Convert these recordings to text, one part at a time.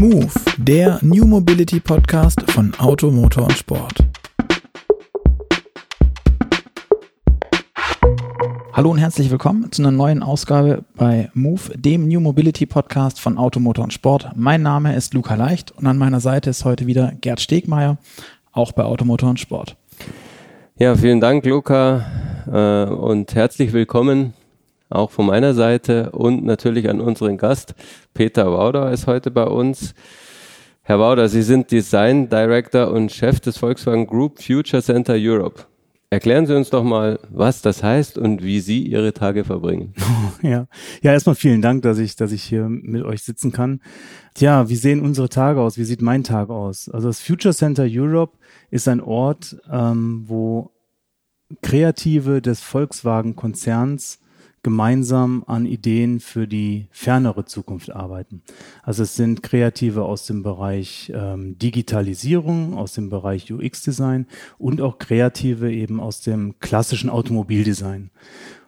Move, der New Mobility Podcast von Auto, Motor und Sport. Hallo und herzlich willkommen zu einer neuen Ausgabe bei Move, dem New Mobility Podcast von Auto, Motor und Sport. Mein Name ist Luca Leicht und an meiner Seite ist heute wieder Gerd Stegmeier, auch bei Auto, Motor und Sport. Ja, vielen Dank, Luca, äh, und herzlich willkommen auch von meiner Seite und natürlich an unseren Gast. Peter Wauder ist heute bei uns. Herr Wauder, Sie sind Design Director und Chef des Volkswagen Group Future Center Europe. Erklären Sie uns doch mal, was das heißt und wie Sie Ihre Tage verbringen. Ja, ja, erstmal vielen Dank, dass ich, dass ich hier mit euch sitzen kann. Tja, wie sehen unsere Tage aus? Wie sieht mein Tag aus? Also das Future Center Europe ist ein Ort, ähm, wo Kreative des Volkswagen-Konzerns gemeinsam an Ideen für die fernere Zukunft arbeiten. Also es sind Kreative aus dem Bereich ähm, Digitalisierung, aus dem Bereich UX-Design und auch Kreative eben aus dem klassischen Automobildesign.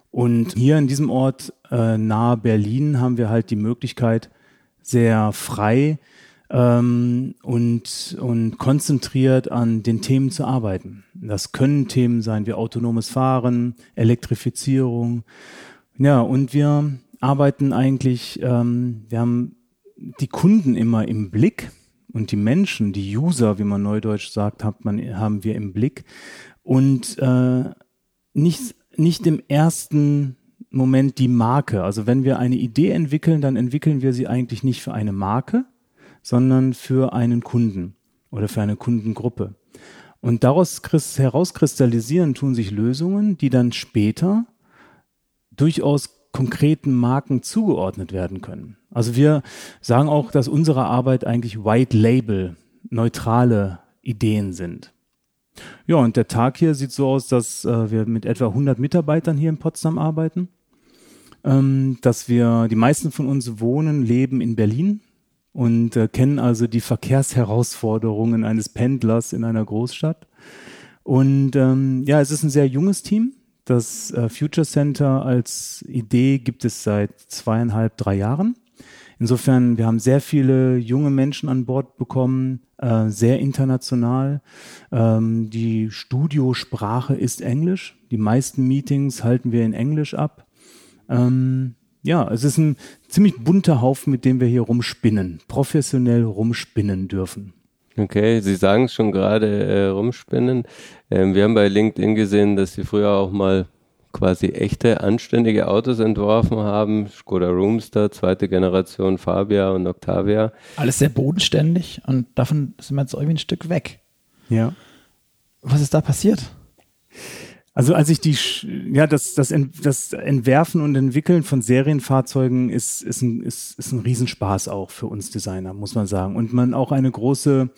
Und hier in diesem Ort äh, nahe Berlin haben wir halt die Möglichkeit, sehr frei ähm, und, und konzentriert an den Themen zu arbeiten. Das können Themen sein wie autonomes Fahren, Elektrifizierung, ja, und wir arbeiten eigentlich, ähm, wir haben die Kunden immer im Blick und die Menschen, die User, wie man neudeutsch sagt, hat man, haben wir im Blick und äh, nicht, nicht im ersten Moment die Marke. Also wenn wir eine Idee entwickeln, dann entwickeln wir sie eigentlich nicht für eine Marke, sondern für einen Kunden oder für eine Kundengruppe. Und daraus herauskristallisieren tun sich Lösungen, die dann später durchaus konkreten Marken zugeordnet werden können. Also wir sagen auch, dass unsere Arbeit eigentlich White Label, neutrale Ideen sind. Ja, und der Tag hier sieht so aus, dass äh, wir mit etwa 100 Mitarbeitern hier in Potsdam arbeiten, ähm, dass wir, die meisten von uns wohnen, leben in Berlin und äh, kennen also die Verkehrsherausforderungen eines Pendlers in einer Großstadt. Und ähm, ja, es ist ein sehr junges Team. Das äh, Future Center als Idee gibt es seit zweieinhalb, drei Jahren. Insofern, wir haben sehr viele junge Menschen an Bord bekommen, äh, sehr international. Ähm, die Studiosprache ist Englisch. Die meisten Meetings halten wir in Englisch ab. Ähm, ja, es ist ein ziemlich bunter Haufen, mit dem wir hier rumspinnen, professionell rumspinnen dürfen. Okay, Sie sagen es schon gerade äh, rumspinnen. Ähm, wir haben bei LinkedIn gesehen, dass Sie früher auch mal quasi echte, anständige Autos entworfen haben. Skoda Roomster, zweite Generation Fabia und Octavia. Alles sehr bodenständig und davon sind wir jetzt irgendwie ein Stück weg. Ja. Was ist da passiert? Also als ich die, ja, das, das, das Entwerfen und Entwickeln von Serienfahrzeugen ist, ist, ein, ist, ist ein Riesenspaß auch für uns Designer, muss man sagen. Und man auch eine große,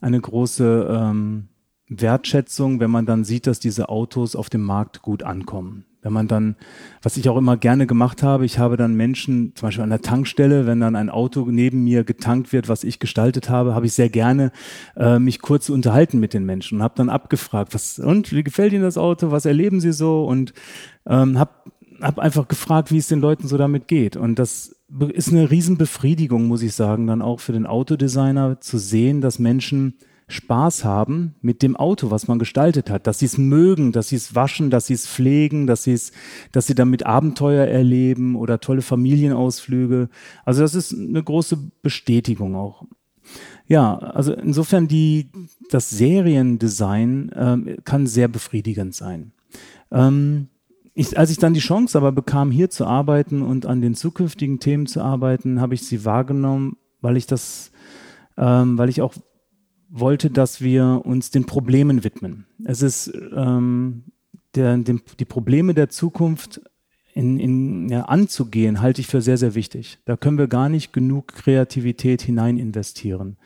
eine große ähm, Wertschätzung, wenn man dann sieht, dass diese Autos auf dem Markt gut ankommen. Wenn man dann, was ich auch immer gerne gemacht habe, ich habe dann Menschen, zum Beispiel an der Tankstelle, wenn dann ein Auto neben mir getankt wird, was ich gestaltet habe, habe ich sehr gerne äh, mich kurz unterhalten mit den Menschen und habe dann abgefragt, was und wie gefällt Ihnen das Auto, was erleben Sie so? Und ähm, habe hab einfach gefragt, wie es den Leuten so damit geht. Und das ist eine Riesenbefriedigung, muss ich sagen, dann auch für den Autodesigner zu sehen, dass Menschen Spaß haben mit dem Auto, was man gestaltet hat, dass sie es mögen, dass sie es waschen, dass sie es pflegen, dass sie es, dass sie damit Abenteuer erleben oder tolle Familienausflüge. Also das ist eine große Bestätigung auch. Ja, also insofern die, das Seriendesign ähm, kann sehr befriedigend sein. Ähm, ich, als ich dann die Chance aber bekam, hier zu arbeiten und an den zukünftigen Themen zu arbeiten, habe ich sie wahrgenommen, weil ich das, ähm, weil ich auch wollte, dass wir uns den Problemen widmen. Es ist ähm, der, dem, die Probleme der Zukunft in, in, ja, anzugehen, halte ich für sehr, sehr wichtig. Da können wir gar nicht genug Kreativität hinein investieren.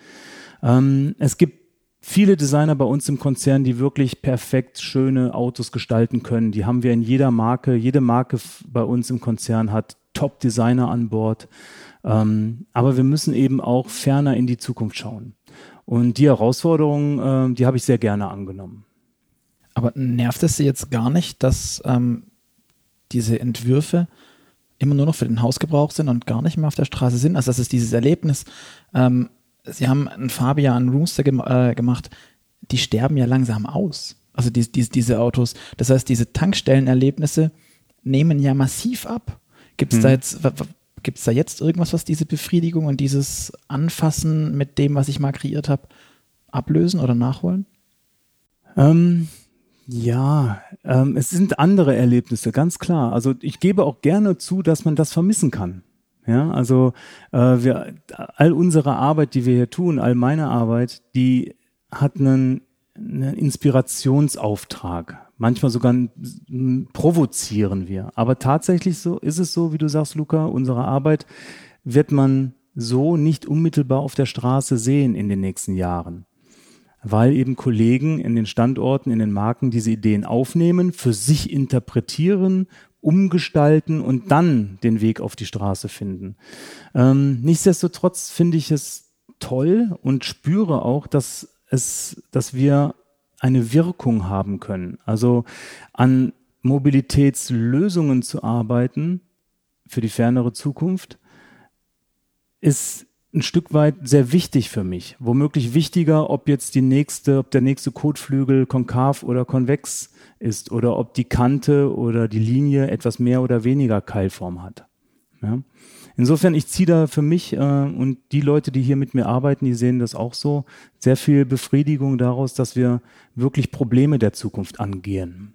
Ähm, es gibt viele Designer bei uns im Konzern, die wirklich perfekt schöne Autos gestalten können. Die haben wir in jeder Marke. Jede Marke bei uns im Konzern hat Top-Designer an Bord. Ähm, aber wir müssen eben auch ferner in die Zukunft schauen. Und die Herausforderung, äh, die habe ich sehr gerne angenommen. Aber nervt es Sie jetzt gar nicht, dass ähm, diese Entwürfe immer nur noch für den Hausgebrauch sind und gar nicht mehr auf der Straße sind? Also das ist dieses Erlebnis, ähm, Sie haben einen Fabian Rooster gem äh, gemacht, die sterben ja langsam aus. Also die, die, diese Autos. Das heißt, diese Tankstellenerlebnisse nehmen ja massiv ab. Gibt es hm. da jetzt Gibt es da jetzt irgendwas, was diese Befriedigung und dieses Anfassen mit dem, was ich mal kreiert habe, ablösen oder nachholen? Ähm, ja, ähm, es sind andere Erlebnisse, ganz klar. Also ich gebe auch gerne zu, dass man das vermissen kann. Ja, also äh, wir, all unsere Arbeit, die wir hier tun, all meine Arbeit, die hat einen, einen Inspirationsauftrag. Manchmal sogar provozieren wir. Aber tatsächlich so ist es so, wie du sagst, Luca, unsere Arbeit wird man so nicht unmittelbar auf der Straße sehen in den nächsten Jahren weil eben Kollegen in den Standorten, in den Marken diese Ideen aufnehmen, für sich interpretieren, umgestalten und dann den Weg auf die Straße finden. Ähm, nichtsdestotrotz finde ich es toll und spüre auch, dass es, dass wir eine Wirkung haben können. Also an Mobilitätslösungen zu arbeiten für die fernere Zukunft ist ein Stück weit sehr wichtig für mich. Womöglich wichtiger, ob jetzt die nächste, ob der nächste Kotflügel konkav oder konvex ist oder ob die Kante oder die Linie etwas mehr oder weniger Keilform hat. Ja. Insofern, ich ziehe da für mich äh, und die Leute, die hier mit mir arbeiten, die sehen das auch so, sehr viel Befriedigung daraus, dass wir wirklich Probleme der Zukunft angehen.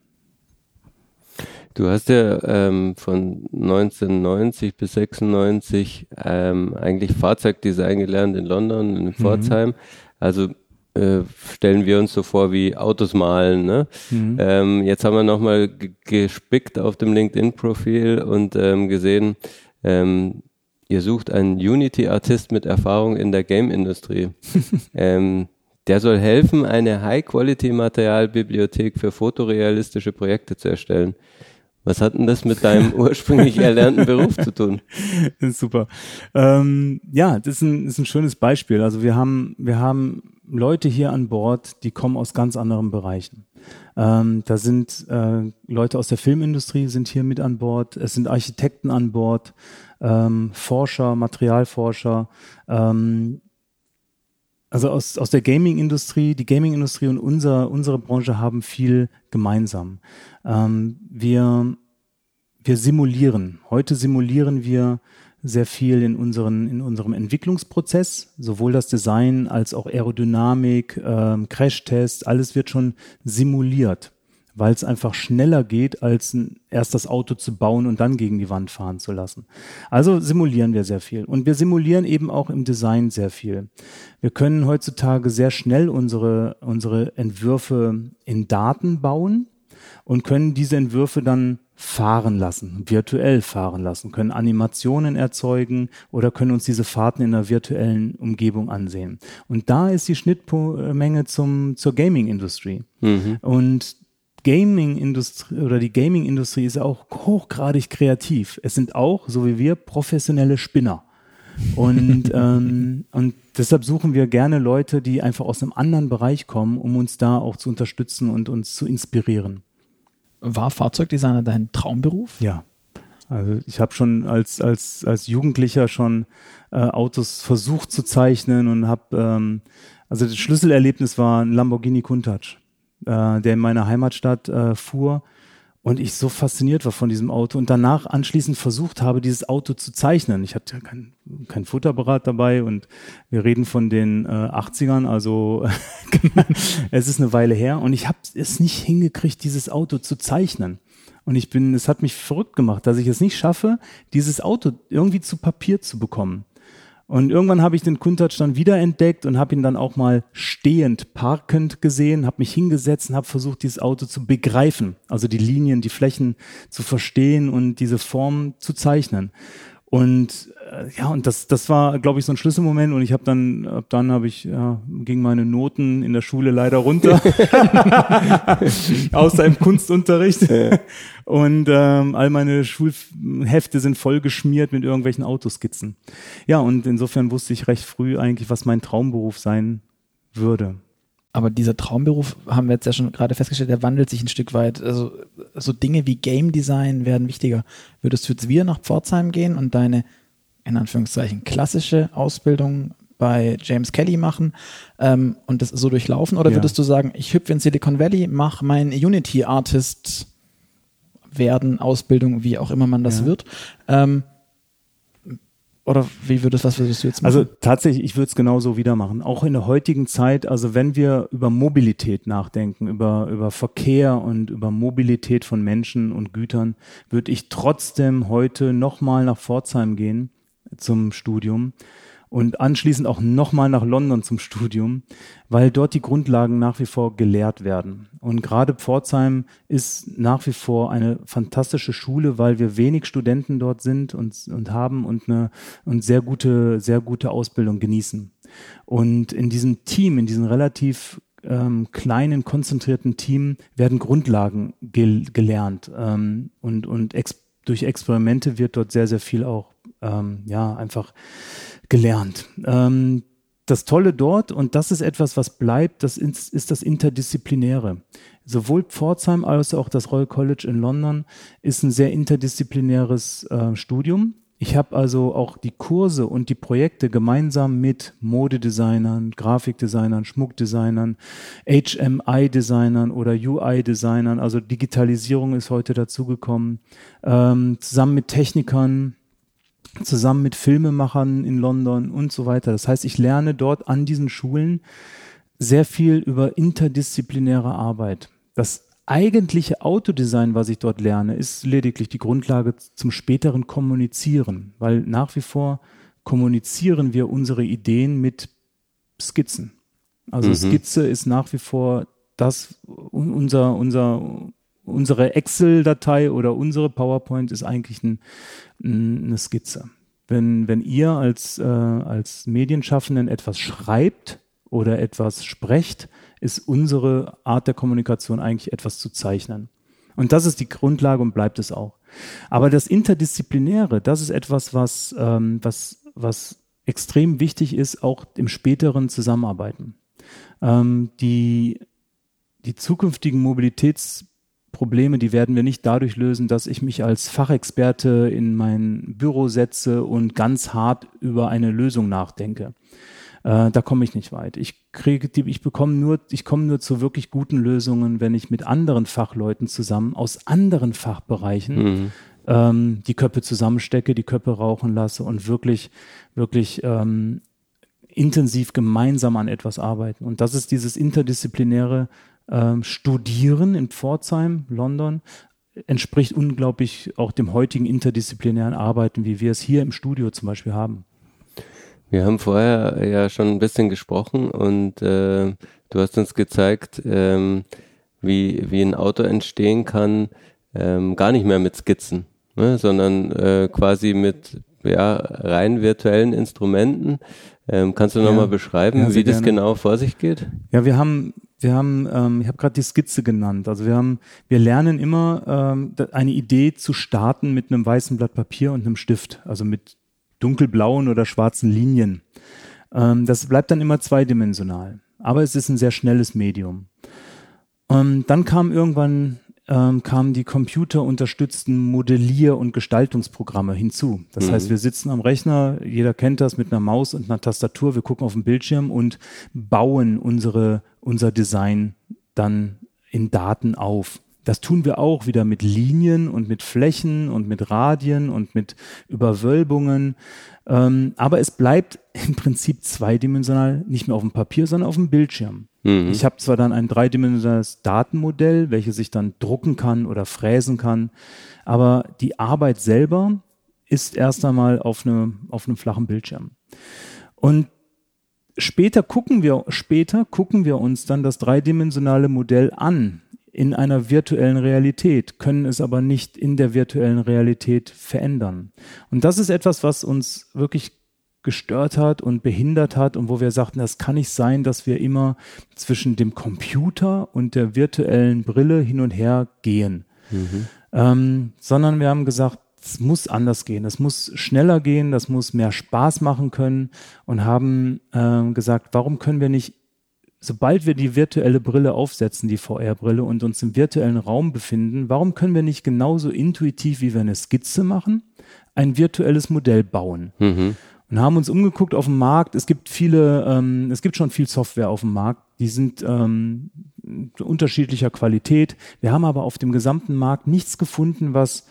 Du hast ja ähm, von 1990 bis 96 ähm, eigentlich Fahrzeugdesign gelernt in London, in mhm. Pforzheim. Mhm. Also äh, stellen wir uns so vor wie Autos malen. Ne? Mhm. Ähm, jetzt haben wir nochmal gespickt auf dem LinkedIn-Profil und ähm, gesehen, ähm, ihr sucht einen Unity-Artist mit Erfahrung in der Game-Industrie. ähm, der soll helfen, eine High-Quality-Materialbibliothek für fotorealistische Projekte zu erstellen. Was hat denn das mit deinem ursprünglich erlernten Beruf zu tun? Super. Ähm, ja, das ist ein, ist ein schönes Beispiel. Also wir haben, wir haben Leute hier an Bord, die kommen aus ganz anderen Bereichen. Ähm, da sind äh, Leute aus der Filmindustrie sind hier mit an Bord. Es sind Architekten an Bord, ähm, Forscher, Materialforscher. Ähm, also aus, aus der Gaming-Industrie, die Gaming-Industrie und unser, unsere Branche haben viel gemeinsam. Ähm, wir, wir simulieren. Heute simulieren wir sehr viel in, unseren, in unserem Entwicklungsprozess, sowohl das Design als auch Aerodynamik, ähm, Crashtest, alles wird schon simuliert weil es einfach schneller geht, als ein, erst das Auto zu bauen und dann gegen die Wand fahren zu lassen. Also simulieren wir sehr viel. Und wir simulieren eben auch im Design sehr viel. Wir können heutzutage sehr schnell unsere, unsere Entwürfe in Daten bauen und können diese Entwürfe dann fahren lassen, virtuell fahren lassen, können Animationen erzeugen oder können uns diese Fahrten in einer virtuellen Umgebung ansehen. Und da ist die Schnittmenge zum, zur Gaming-Industrie. Mhm. Und Gaming-Industrie oder die Gaming-Industrie ist auch hochgradig kreativ. Es sind auch, so wie wir, professionelle Spinner. Und, ähm, und deshalb suchen wir gerne Leute, die einfach aus einem anderen Bereich kommen, um uns da auch zu unterstützen und uns zu inspirieren. War Fahrzeugdesigner dein Traumberuf? Ja. Also ich habe schon als, als, als Jugendlicher schon äh, Autos versucht zu zeichnen und habe, ähm, also das Schlüsselerlebnis war ein Lamborghini Countach äh, der in meiner Heimatstadt äh, fuhr und ich so fasziniert war von diesem Auto und danach anschließend versucht habe, dieses Auto zu zeichnen. Ich hatte kein, kein Futterberat dabei und wir reden von den äh, 80ern, also es ist eine Weile her und ich habe es nicht hingekriegt, dieses Auto zu zeichnen. Und ich bin, es hat mich verrückt gemacht, dass ich es nicht schaffe, dieses Auto irgendwie zu Papier zu bekommen. Und irgendwann habe ich den Kuntouch dann wiederentdeckt und habe ihn dann auch mal stehend, parkend gesehen, habe mich hingesetzt und habe versucht, dieses Auto zu begreifen, also die Linien, die Flächen zu verstehen und diese Form zu zeichnen. Und äh, ja, und das, das war, glaube ich, so ein Schlüsselmoment. Und ich habe dann, ab dann habe ich, ja, ging meine Noten in der Schule leider runter, außer im Kunstunterricht. Ja. Und ähm, all meine Schulhefte sind voll geschmiert mit irgendwelchen Autoskizzen. Ja, und insofern wusste ich recht früh eigentlich, was mein Traumberuf sein würde. Aber dieser Traumberuf, haben wir jetzt ja schon gerade festgestellt, der wandelt sich ein Stück weit. Also so Dinge wie Game Design werden wichtiger. Würdest du jetzt wieder nach Pforzheim gehen und deine, in Anführungszeichen, klassische Ausbildung bei James Kelly machen ähm, und das so durchlaufen? Oder Ja. würdest du sagen, ich hüpfe in Silicon Valley, mache mein Unity-Artist werden, Ausbildung, wie auch immer man das Ja. wird? Ähm, oder wie würdest, was würdest du jetzt machen? Also tatsächlich, ich würde es genauso wieder machen. Auch in der heutigen Zeit, also wenn wir über Mobilität nachdenken, über, über Verkehr und über Mobilität von Menschen und Gütern, würde ich trotzdem heute nochmal nach Pforzheim gehen zum Studium und anschließend auch nochmal nach London zum Studium, weil dort die Grundlagen nach wie vor gelehrt werden. Und gerade Pforzheim ist nach wie vor eine fantastische Schule, weil wir wenig Studenten dort sind und, und haben und eine und sehr gute, sehr gute Ausbildung genießen. Und in diesem Team, in diesem relativ ähm, kleinen, konzentrierten Team werden Grundlagen gel gelernt ähm, und, und ex durch Experimente wird dort sehr, sehr viel auch ähm, ja einfach gelernt. Ähm, das Tolle dort, und das ist etwas, was bleibt, das ist, ist das Interdisziplinäre. Sowohl Pforzheim als auch das Royal College in London ist ein sehr interdisziplinäres äh, Studium. Ich habe also auch die Kurse und die Projekte gemeinsam mit Modedesignern, Grafikdesignern, Schmuckdesignern, HMI-Designern oder UI-Designern, also Digitalisierung ist heute dazugekommen, ähm, zusammen mit Technikern, zusammen mit Filmemachern in London und so weiter. Das heißt, ich lerne dort an diesen Schulen sehr viel über interdisziplinäre Arbeit. Das eigentliche Autodesign, was ich dort lerne, ist lediglich die Grundlage zum späteren Kommunizieren, weil nach wie vor kommunizieren wir unsere Ideen mit Skizzen. Also Mhm. Skizze ist nach wie vor das, un- unser, unser, unsere Excel-Datei oder unsere PowerPoint ist eigentlich ein, ein- eine Skizze. Wenn, wenn ihr als, äh, als Medienschaffenden etwas schreibt oder etwas sprecht, ist unsere Art der Kommunikation eigentlich etwas zu zeichnen. Und das ist die Grundlage und bleibt es auch. Aber das Interdisziplinäre, das ist etwas, was, ähm, was, was extrem wichtig ist, auch im späteren Zusammenarbeiten. Ähm, die, die zukünftigen Mobilitätsprobleme, die werden wir nicht dadurch lösen, dass ich mich als Fachexperte in mein Büro setze und ganz hart über eine Lösung nachdenke. Äh, da komme ich nicht weit. Ich kriege die, ich bekomme nur, ich komme nur zu wirklich guten Lösungen, wenn ich mit anderen Fachleuten zusammen aus anderen Fachbereichen Mhm. ähm, die Köpfe zusammenstecke, die Köpfe rauchen lasse und wirklich, wirklich ähm, intensiv gemeinsam an etwas arbeiten. Und das ist dieses interdisziplinäre ähm, Studieren in Pforzheim, London, entspricht unglaublich auch dem heutigen interdisziplinären Arbeiten, wie wir es hier im Studio zum Beispiel haben. Wir haben vorher ja schon ein bisschen gesprochen und äh, du hast uns gezeigt, ähm, wie, wie ein Auto entstehen kann, ähm, gar nicht mehr mit Skizzen, ne, sondern äh, quasi mit ja, rein virtuellen Instrumenten. Ähm, kannst du Ja. nochmal beschreiben, Ja, wie das gerne. genau vor sich geht? Ja, wir haben, wir haben, ähm, ich habe gerade die Skizze genannt. Also wir haben, wir lernen immer ähm, eine Idee zu starten mit einem weißen Blatt Papier und einem Stift, also mit dunkelblauen oder schwarzen Linien. Ähm, das bleibt dann immer zweidimensional, aber es ist ein sehr schnelles Medium. Ähm, dann kam irgendwann ähm, kamen die computerunterstützten Modellier- und Gestaltungsprogramme hinzu. Das Mhm. heißt, wir sitzen am Rechner, jeder kennt das mit einer Maus und einer Tastatur, wir gucken auf den Bildschirm und bauen unsere, unser Design dann in Daten auf. Das tun wir auch wieder mit Linien und mit Flächen und mit Radien und mit Überwölbungen. Ähm, aber es bleibt im Prinzip zweidimensional, nicht mehr auf dem Papier, sondern auf dem Bildschirm. Mhm. Ich habe zwar dann ein dreidimensionales Datenmodell, welches ich dann drucken kann oder fräsen kann, aber die Arbeit selber ist erst einmal auf, eine, auf einem flachen Bildschirm. Und später gucken wir, später gucken wir uns dann das dreidimensionale Modell an in einer virtuellen Realität, können es aber nicht in der virtuellen Realität verändern. Und das ist etwas, was uns wirklich gestört hat und behindert hat und wo wir sagten, das kann nicht sein, dass wir immer zwischen dem Computer und der virtuellen Brille hin und her gehen, ähm, sondern wir haben gesagt, es muss anders gehen, es muss schneller gehen, das muss mehr Spaß machen können und haben ähm, gesagt, warum können wir nicht sobald wir die virtuelle Brille aufsetzen, die VR-Brille und uns im virtuellen Raum befinden, warum können wir nicht genauso intuitiv, wie wir eine Skizze machen, ein virtuelles Modell bauen? Mhm. und haben uns umgeguckt auf dem Markt. Es gibt viele, ähm, es gibt schon viel Software auf dem Markt, die sind ähm, unterschiedlicher Qualität. Wir haben aber auf dem gesamten Markt nichts gefunden, was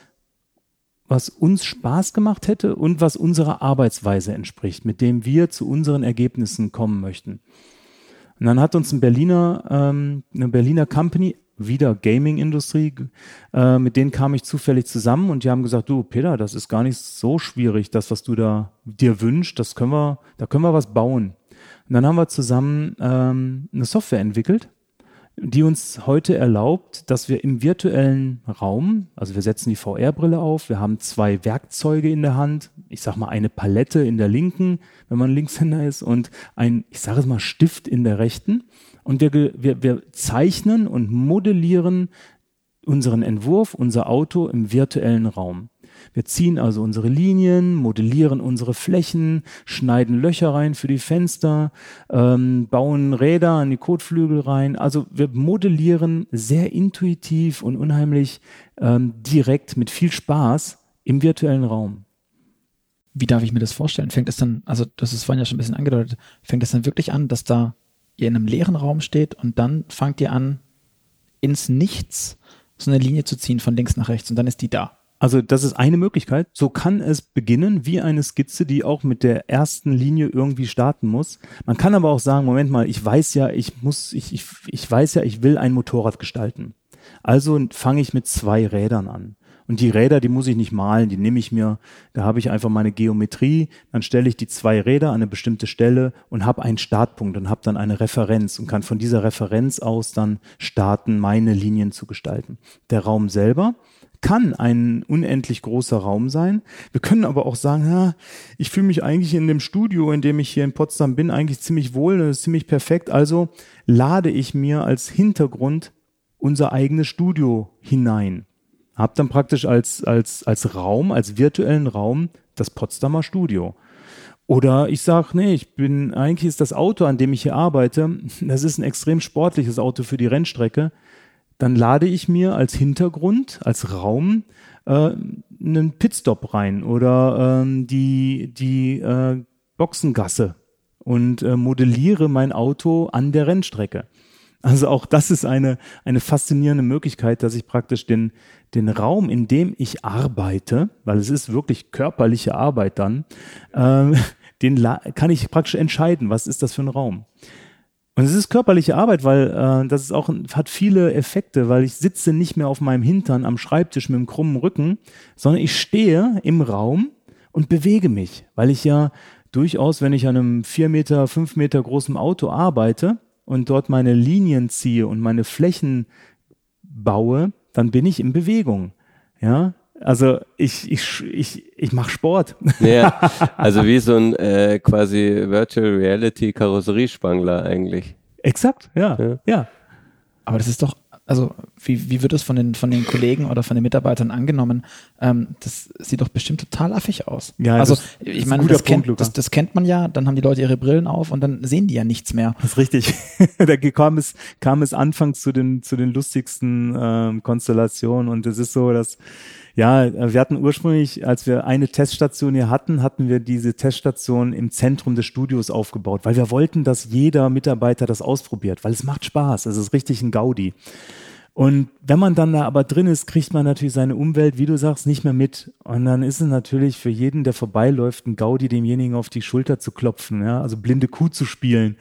was uns Spaß gemacht hätte und was unserer Arbeitsweise entspricht, mit dem wir zu unseren Ergebnissen kommen möchten. Und dann hat uns ein Berliner, ähm, eine Berliner Company, wieder Gaming-Industrie, äh, mit denen kam ich zufällig zusammen und die haben gesagt, du Peter, das ist gar nicht so schwierig, das, was du da dir wünschst, das können wir, da können wir was bauen. Und dann haben wir zusammen ähm, eine Software entwickelt, die uns heute erlaubt, dass wir im virtuellen Raum, also wir setzen die VR-Brille auf, wir haben zwei Werkzeuge in der Hand, ich sag mal eine Palette in der linken, wenn man Linkshänder ist, und ein, ich sage es mal, Stift in der rechten. Und wir, wir, wir zeichnen und modellieren unseren Entwurf, unser Auto im virtuellen Raum. Wir ziehen also unsere Linien, modellieren unsere Flächen, schneiden Löcher rein für die Fenster, ähm, bauen Räder an die Kotflügel rein. Also wir modellieren sehr intuitiv und unheimlich ähm, direkt mit viel Spaß im virtuellen Raum. Wie darf ich mir das vorstellen? Fängt es dann, also das ist vorhin ja schon ein bisschen angedeutet, fängt es dann wirklich an, dass da ihr in einem leeren Raum steht und dann fangt ihr an, ins Nichts so eine Linie zu ziehen von links nach rechts und dann ist die da. Also das ist eine Möglichkeit. So kann es beginnen wie eine Skizze, die auch mit der ersten Linie irgendwie starten muss. Man kann aber auch sagen, Moment mal, ich weiß ja, ich muss, ich, ich, ich weiß ja, ich will ein Motorrad gestalten. Also fange ich mit zwei Rädern an. Und die Räder, die muss ich nicht malen, die nehme ich mir, da habe ich einfach meine Geometrie, dann stelle ich die zwei Räder an eine bestimmte Stelle und habe einen Startpunkt und habe dann eine Referenz und kann von dieser Referenz aus dann starten, meine Linien zu gestalten. Der Raum selber, kann ein unendlich großer Raum sein. Wir können aber auch sagen, ja, ich fühle mich eigentlich in dem Studio, in dem ich hier in Potsdam bin, eigentlich ziemlich wohl, ziemlich perfekt. Also lade ich mir als Hintergrund unser eigenes Studio hinein. Hab dann praktisch als, als, als Raum, als virtuellen Raum das Potsdamer Studio. Oder ich sage, nee, ich bin, eigentlich ist das Auto, an dem ich hier arbeite, das ist ein extrem sportliches Auto für die Rennstrecke dann lade ich mir als Hintergrund, als Raum äh, einen Pitstop rein oder ähm, die, die äh, Boxengasse und äh, modelliere mein Auto an der Rennstrecke. Also auch das ist eine, eine faszinierende Möglichkeit, dass ich praktisch den, den Raum, in dem ich arbeite, weil es ist wirklich körperliche Arbeit dann, äh, den kann ich praktisch entscheiden, was ist das für ein Raum. Und es ist körperliche Arbeit, weil äh, das ist auch hat viele Effekte, weil ich sitze nicht mehr auf meinem Hintern am Schreibtisch mit einem krummen Rücken, sondern ich stehe im Raum und bewege mich, weil ich ja durchaus, wenn ich an einem vier Meter, fünf Meter großen Auto arbeite und dort meine Linien ziehe und meine Flächen baue, dann bin ich in Bewegung. Ja, also ich, ich, ich, ich mache Sport. Ja, also wie so ein äh, quasi Virtual Reality Karosseriespangler eigentlich. Exakt, ja, ja. ja. Aber das ist doch, also wie, wie wird das von den, von den Kollegen oder von den Mitarbeitern angenommen? Ähm, das sieht doch bestimmt total affig aus. Ja, also das, ich meine, das, kennt, das, das kennt man ja, dann haben die Leute ihre Brillen auf und dann sehen die ja nichts mehr. Das ist richtig. da kam es, kam es anfangs zu den, zu den lustigsten ähm, Konstellationen und es ist so, dass ja, wir hatten ursprünglich, als wir eine Teststation hier hatten, hatten wir diese Teststation im Zentrum des Studios aufgebaut, weil wir wollten, dass jeder Mitarbeiter das ausprobiert, weil es macht Spaß. Es ist richtig ein Gaudi. Und wenn man dann da aber drin ist, kriegt man natürlich seine Umwelt, wie du sagst, nicht mehr mit. Und dann ist es natürlich für jeden, der vorbeiläuft, ein Gaudi, demjenigen auf die Schulter zu klopfen, ja, also blinde Kuh zu spielen.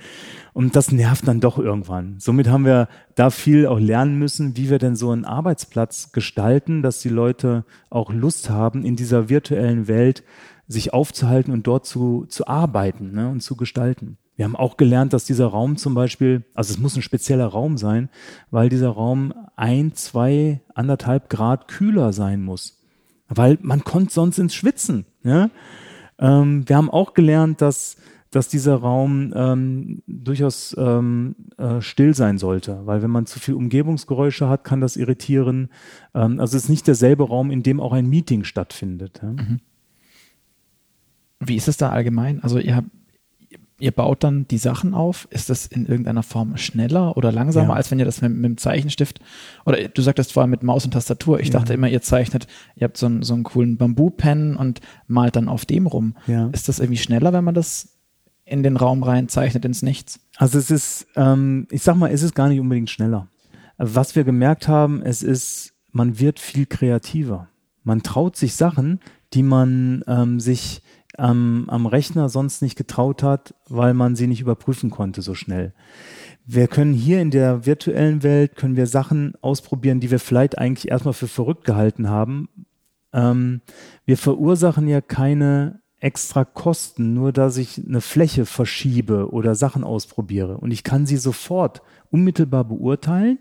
Und das nervt dann doch irgendwann. Somit haben wir da viel auch lernen müssen, wie wir denn so einen Arbeitsplatz gestalten, dass die Leute auch Lust haben, in dieser virtuellen Welt sich aufzuhalten und dort zu, zu arbeiten ne, und zu gestalten. Wir haben auch gelernt, dass dieser Raum zum Beispiel, also es muss ein spezieller Raum sein, weil dieser Raum ein, zwei, anderthalb Grad kühler sein muss. Weil man kommt sonst ins Schwitzen. Ja? Ähm, wir haben auch gelernt, dass, dass dieser Raum ähm, durchaus ähm, äh, still sein sollte, weil wenn man zu viel Umgebungsgeräusche hat, kann das irritieren. Ähm, also es ist nicht derselbe Raum, in dem auch ein Meeting stattfindet. Ja? Mhm. Wie ist es da allgemein? Also ihr habt ihr baut dann die Sachen auf. Ist das in irgendeiner Form schneller oder langsamer, ja. als wenn ihr das mit, mit, dem Zeichenstift oder du sagtest vorher mit Maus und Tastatur. Ich ja. dachte immer, ihr zeichnet, ihr habt so einen, so einen coolen Bamboo-Pen und malt dann auf dem rum. Ja. Ist das irgendwie schneller, wenn man das in den Raum rein zeichnet, ins Nichts? Also es ist, ähm, ich sag mal, es ist gar nicht unbedingt schneller. Was wir gemerkt haben, es ist, man wird viel kreativer. Man traut sich Sachen, die man ähm, sich ähm, am Rechner sonst nicht getraut hat, weil man sie nicht überprüfen konnte so schnell. Wir können hier in der virtuellen Welt, können wir Sachen ausprobieren, die wir vielleicht eigentlich erstmal für verrückt gehalten haben. Ähm, wir verursachen ja keine extra Kosten, nur dass ich eine Fläche verschiebe oder Sachen ausprobiere. Und ich kann sie sofort unmittelbar beurteilen,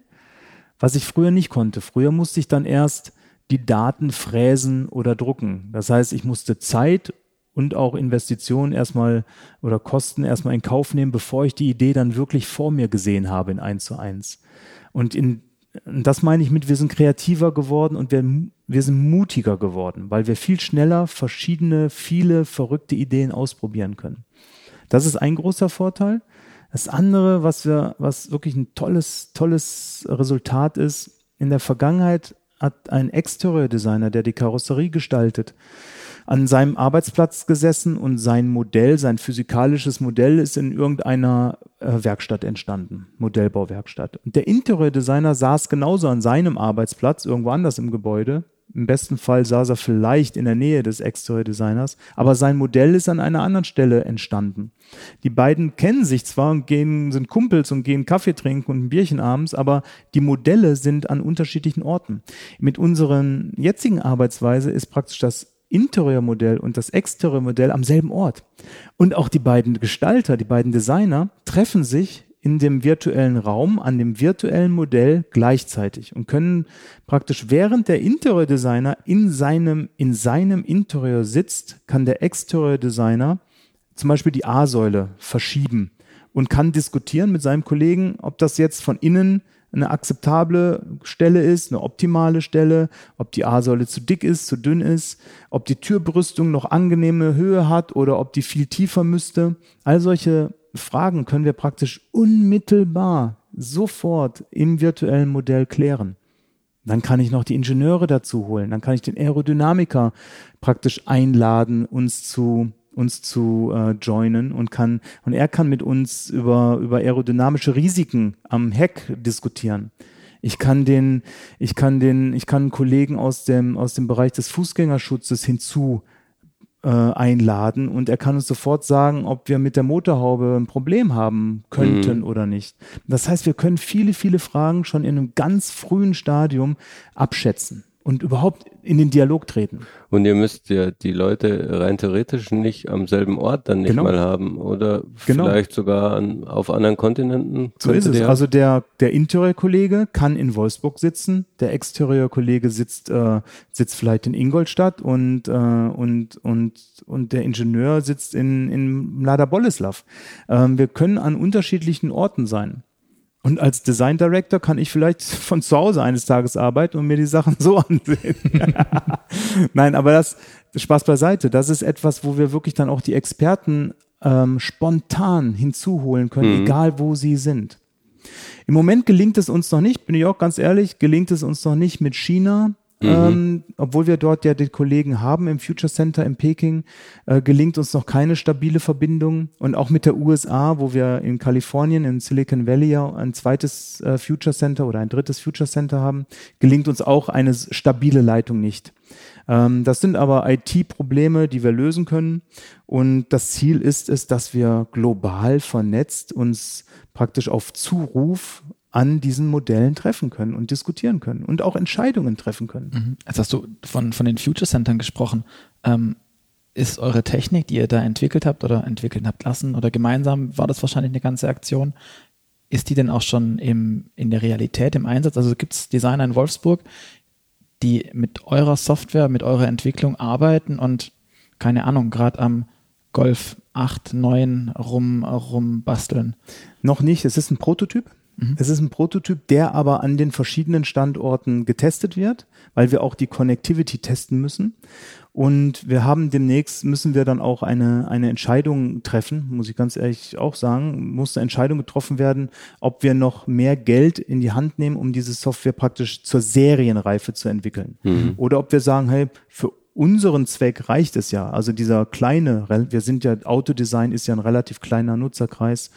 was ich früher nicht konnte. Früher musste ich dann erst die Daten fräsen oder drucken. Das heißt, ich musste Zeit und auch Investitionen erstmal oder Kosten erstmal in Kauf nehmen, bevor ich die Idee dann wirklich vor mir gesehen habe in eins zu eins. Und in das meine ich mit, wir sind kreativer geworden und wir, wir sind mutiger geworden, weil wir viel schneller verschiedene, viele verrückte Ideen ausprobieren können. Das ist ein großer Vorteil. Das andere, was wir, was wirklich ein tolles, tolles Resultat ist, in der Vergangenheit hat ein Exterior-Designer, der die Karosserie gestaltet, an seinem Arbeitsplatz gesessen und sein Modell, sein physikalisches Modell ist in irgendeiner äh, Werkstatt entstanden, Modellbauwerkstatt. Und der Interiordesigner saß genauso an seinem Arbeitsplatz, irgendwo anders im Gebäude. Im besten Fall saß er vielleicht in der Nähe des Exterior-Designers, aber sein Modell ist an einer anderen Stelle entstanden. Die beiden kennen sich zwar und gehen, sind Kumpels und gehen Kaffee trinken und ein Bierchen abends, aber die Modelle sind an unterschiedlichen Orten. Mit unseren jetzigen Arbeitsweise ist praktisch das Interiormodell und das Exteriormodell am selben Ort. Und auch die beiden Gestalter, die beiden Designer treffen sich in dem virtuellen Raum an dem virtuellen Modell gleichzeitig und können praktisch während der Interior-Designer in seinem, in seinem Interior sitzt, kann der Exterior-Designer zum Beispiel die A-Säule verschieben und kann diskutieren mit seinem Kollegen, ob das jetzt von innen eine akzeptable Stelle ist, eine optimale Stelle, ob die A-Säule zu dick ist, zu dünn ist, ob die Türbrüstung noch angenehme Höhe hat oder ob die viel tiefer müsste. All solche Fragen können wir praktisch unmittelbar sofort im virtuellen Modell klären. Dann kann ich noch die Ingenieure dazu holen, dann kann ich den Aerodynamiker praktisch einladen, uns zu uns zu äh, joinen und kann und er kann mit uns über über aerodynamische Risiken am Heck diskutieren. Ich kann den ich kann den ich kann Kollegen aus dem aus dem Bereich des Fußgängerschutzes hinzu äh, einladen und er kann uns sofort sagen, ob wir mit der Motorhaube ein Problem haben könnten mhm. oder nicht. Das heißt, wir können viele, viele Fragen schon in einem ganz frühen Stadium abschätzen und überhaupt in den Dialog treten. Und ihr müsst ja die Leute rein theoretisch nicht am selben Ort dann nicht genau. mal haben oder genau. vielleicht sogar an, auf anderen Kontinenten. So ist es. Also der, der Interior-Kollege kann in Wolfsburg sitzen, der Exterior-Kollege sitzt, äh, sitzt vielleicht in Ingolstadt und, äh, und, und, und der Ingenieur sitzt in, in Mlada Boleslav. Ähm, wir können an unterschiedlichen Orten sein. Und als Design Director kann ich vielleicht von zu Hause eines Tages arbeiten und mir die Sachen so ansehen. Nein, aber das, Spaß beiseite. Das ist etwas, wo wir wirklich dann auch die Experten ähm, spontan hinzuholen können, mhm. egal wo sie sind. Im Moment gelingt es uns noch nicht, bin ich auch ganz ehrlich, gelingt es uns noch nicht mit China, Mhm. Ähm, obwohl wir dort ja die Kollegen haben im Future Center in Peking, äh, gelingt uns noch keine stabile Verbindung. Und auch mit der USA, wo wir in Kalifornien, in Silicon Valley ja ein zweites äh, Future Center oder ein drittes Future Center haben, gelingt uns auch eine stabile Leitung nicht. Ähm, das sind aber IT-Probleme, die wir lösen können. Und das Ziel ist es, dass wir global vernetzt uns praktisch auf Zuruf an diesen Modellen treffen können und diskutieren können und auch Entscheidungen treffen können. Mhm. Jetzt hast du von, von den Future Centern gesprochen. Ähm, ist eure Technik, die ihr da entwickelt habt oder entwickelt habt lassen oder gemeinsam war das wahrscheinlich eine ganze Aktion, ist die denn auch schon im, in der Realität im Einsatz? Also gibt es Designer in Wolfsburg, die mit eurer Software, mit eurer Entwicklung arbeiten und keine Ahnung, gerade am Golf 8, 9 rum, rum basteln? Noch nicht, es ist ein Prototyp. Mhm. Es ist ein Prototyp, der aber an den verschiedenen Standorten getestet wird, weil wir auch die Connectivity testen müssen. Und wir haben demnächst, müssen wir dann auch eine, eine Entscheidung treffen, muss ich ganz ehrlich auch sagen, muss eine Entscheidung getroffen werden, ob wir noch mehr Geld in die Hand nehmen, um diese Software praktisch zur Serienreife zu entwickeln. Mhm. Oder ob wir sagen, hey, für unseren Zweck reicht es ja. Also dieser kleine, wir sind ja, Autodesign ist ja ein relativ kleiner Nutzerkreis,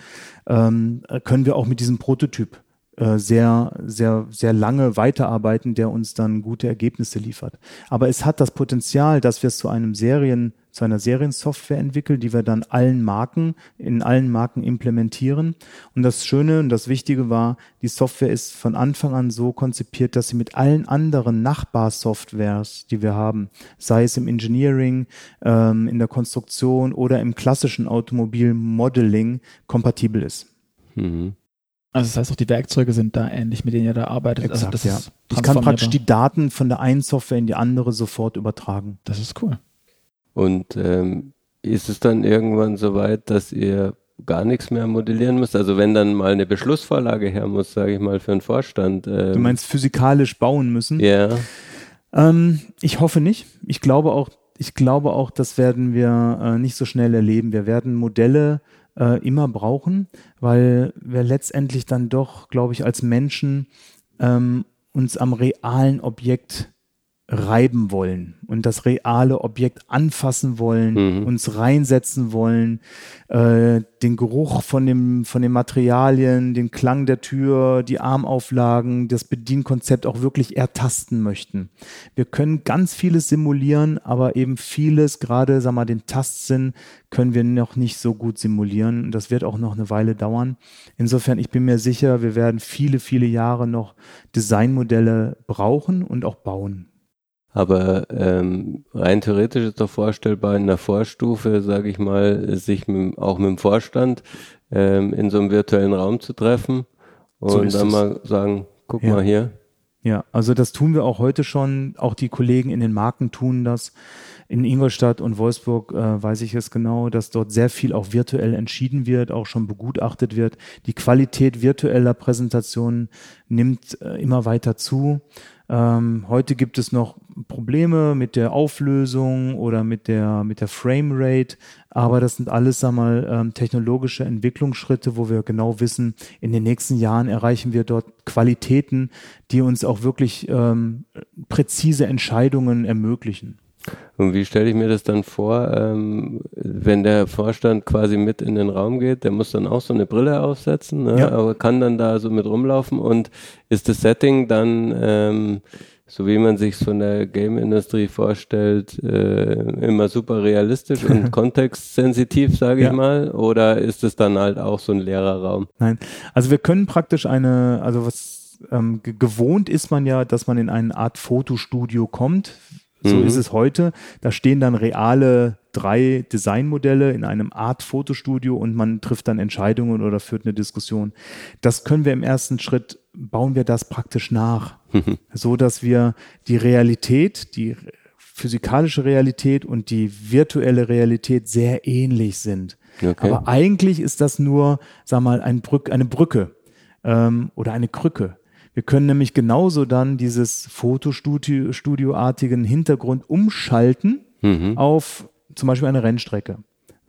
ähm, können wir auch mit diesem Prototyp äh, sehr, sehr, sehr lange weiterarbeiten, der uns dann gute Ergebnisse liefert. Aber es hat das Potenzial, dass wir es zu einem Serien zu einer Seriensoftware entwickelt, die wir dann allen Marken, in allen Marken implementieren. Und das Schöne und das Wichtige war, die Software ist von Anfang an so konzipiert, dass sie mit allen anderen Nachbarsoftwares, die wir haben, sei es im Engineering, ähm, in der Konstruktion oder im klassischen Automobilmodeling, kompatibel ist. Mhm. Also das heißt auch, die Werkzeuge sind da ähnlich, mit denen ihr da arbeitet. Also Exakt, also ja. Ich kann praktisch die Daten von der einen Software in die andere sofort übertragen. Das ist cool. Und ähm, ist es dann irgendwann so weit, dass ihr gar nichts mehr modellieren müsst? Also wenn dann mal eine Beschlussvorlage her muss, sage ich mal, für einen Vorstand. Ähm, du meinst physikalisch bauen müssen? Ja. Ähm, ich hoffe nicht. Ich glaube auch, ich glaube auch, das werden wir äh, nicht so schnell erleben. Wir werden Modelle äh, immer brauchen, weil wir letztendlich dann doch, glaube ich, als Menschen ähm, uns am realen Objekt reiben wollen und das reale Objekt anfassen wollen, mhm. uns reinsetzen wollen, äh, den Geruch von dem von den Materialien, den Klang der Tür, die Armauflagen, das Bedienkonzept auch wirklich ertasten möchten. Wir können ganz vieles simulieren, aber eben vieles, gerade sag mal den Tastsinn, können wir noch nicht so gut simulieren. Das wird auch noch eine Weile dauern. Insofern, ich bin mir sicher, wir werden viele, viele Jahre noch Designmodelle brauchen und auch bauen. Aber ähm, rein theoretisch ist doch vorstellbar, in der Vorstufe, sage ich mal, sich mit, auch mit dem Vorstand ähm, in so einem virtuellen Raum zu treffen und so dann es. mal sagen, guck ja. mal hier. Ja, also das tun wir auch heute schon. Auch die Kollegen in den Marken tun das. In Ingolstadt und Wolfsburg äh, weiß ich es genau, dass dort sehr viel auch virtuell entschieden wird, auch schon begutachtet wird. Die Qualität virtueller Präsentationen nimmt äh, immer weiter zu. Ähm, heute gibt es noch Probleme mit der Auflösung oder mit der, mit der Framerate, aber das sind alles, sag mal, ähm, technologische Entwicklungsschritte, wo wir genau wissen, in den nächsten Jahren erreichen wir dort Qualitäten, die uns auch wirklich ähm, präzise Entscheidungen ermöglichen. Und wie stelle ich mir das dann vor, ähm, wenn der Vorstand quasi mit in den Raum geht, der muss dann auch so eine Brille aufsetzen, ne? ja. aber kann dann da so mit rumlaufen und ist das Setting dann ähm, so wie man sich von der Game-Industrie vorstellt, äh, immer super realistisch und kontextsensitiv, sage ja. ich mal? Oder ist es dann halt auch so ein leerer Raum? Nein, also wir können praktisch eine, also was ähm, gewohnt ist man ja, dass man in eine Art Fotostudio kommt, so mhm. ist es heute. Da stehen dann reale drei Designmodelle in einem Art Fotostudio und man trifft dann Entscheidungen oder führt eine Diskussion. Das können wir im ersten Schritt, bauen wir das praktisch nach, mhm. so dass wir die Realität, die physikalische Realität und die virtuelle Realität sehr ähnlich sind. Okay. Aber eigentlich ist das nur, sag mal, ein Brück, eine Brücke ähm, oder eine Krücke. Wir können nämlich genauso dann dieses Fotostudioartigen Hintergrund umschalten mhm. auf zum Beispiel eine Rennstrecke.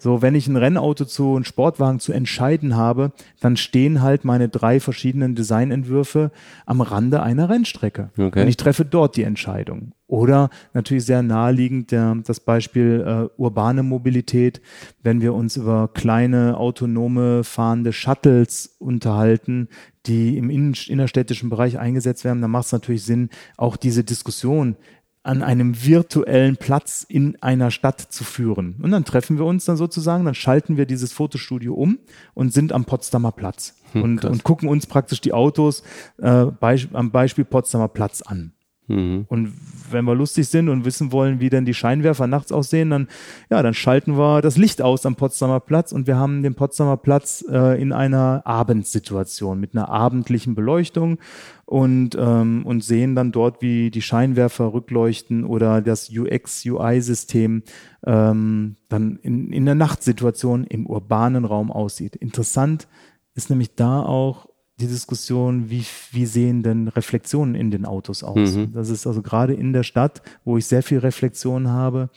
So, wenn ich ein Rennauto zu, ein Sportwagen zu entscheiden habe, dann stehen halt meine drei verschiedenen Designentwürfe am Rande einer Rennstrecke. Okay. Und ich treffe dort die Entscheidung. Oder natürlich sehr naheliegend der, das Beispiel äh, urbane Mobilität, wenn wir uns über kleine autonome fahrende Shuttles unterhalten, die im innerstädtischen Bereich eingesetzt werden, dann macht es natürlich Sinn, auch diese Diskussion an einem virtuellen Platz in einer Stadt zu führen. Und dann treffen wir uns dann sozusagen, dann schalten wir dieses Fotostudio um und sind am Potsdamer Platz hm, und, und gucken uns praktisch die Autos äh, Be am Beispiel Potsdamer Platz an. Mhm. Und wenn wir lustig sind und wissen wollen, wie denn die Scheinwerfer nachts aussehen, dann, ja, dann schalten wir das Licht aus am Potsdamer Platz und wir haben den Potsdamer Platz äh, in einer Abendsituation mit einer abendlichen Beleuchtung und, ähm, und sehen dann dort, wie die Scheinwerfer rückleuchten oder das UX-UI-System ähm, dann in, in der Nachtsituation im urbanen Raum aussieht. Interessant ist nämlich da auch die Diskussion, wie, wie sehen denn Reflexionen in den Autos aus? Mhm. Das ist also gerade in der Stadt, wo ich sehr viel Reflexion habe,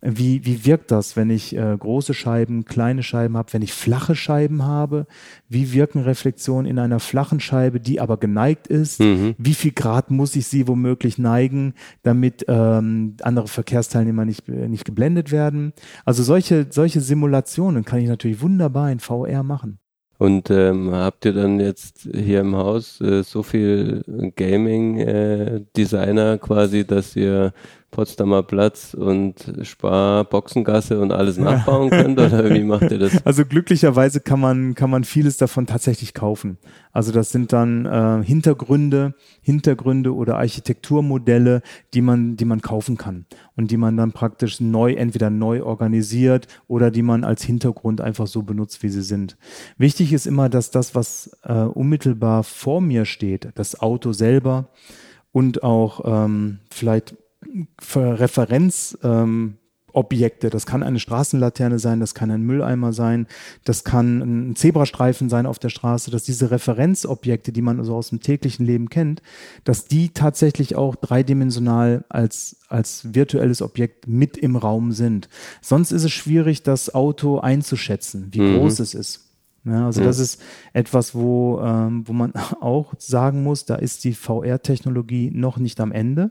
wie, wie wirkt das, wenn ich äh, große Scheiben, kleine Scheiben habe, wenn ich flache Scheiben habe? Wie wirken Reflexionen in einer flachen Scheibe, die aber geneigt ist? Mhm. Wie viel Grad muss ich sie womöglich neigen, damit ähm, andere Verkehrsteilnehmer nicht, nicht geblendet werden? Also solche, solche Simulationen kann ich natürlich wunderbar in VR machen. Und ähm, habt ihr dann jetzt hier im Haus äh, so viel Gaming-Designer äh, quasi, dass ihr Potsdamer Platz und Spar, Boxengasse und alles nachbauen könnt oder wie macht ihr das? Also glücklicherweise kann man, kann man vieles davon tatsächlich kaufen. Also das sind dann äh, Hintergründe, Hintergründe oder Architekturmodelle, die man, die man kaufen kann und die man dann praktisch neu, entweder neu organisiert oder die man als Hintergrund einfach so benutzt, wie sie sind. Wichtig ist immer, dass das, was äh, unmittelbar vor mir steht, das Auto selber und auch ähm, vielleicht Referenzobjekte. Ähm, das kann eine Straßenlaterne sein, das kann ein Mülleimer sein, das kann ein Zebrastreifen sein auf der Straße, dass diese Referenzobjekte, die man so aus dem täglichen Leben kennt, dass die tatsächlich auch dreidimensional als, als virtuelles Objekt mit im Raum sind. Sonst ist es schwierig, das Auto einzuschätzen, wie mhm. groß es ist. Ja, also ja. das ist etwas, wo, ähm, wo man auch sagen muss, da ist die VR-Technologie noch nicht am Ende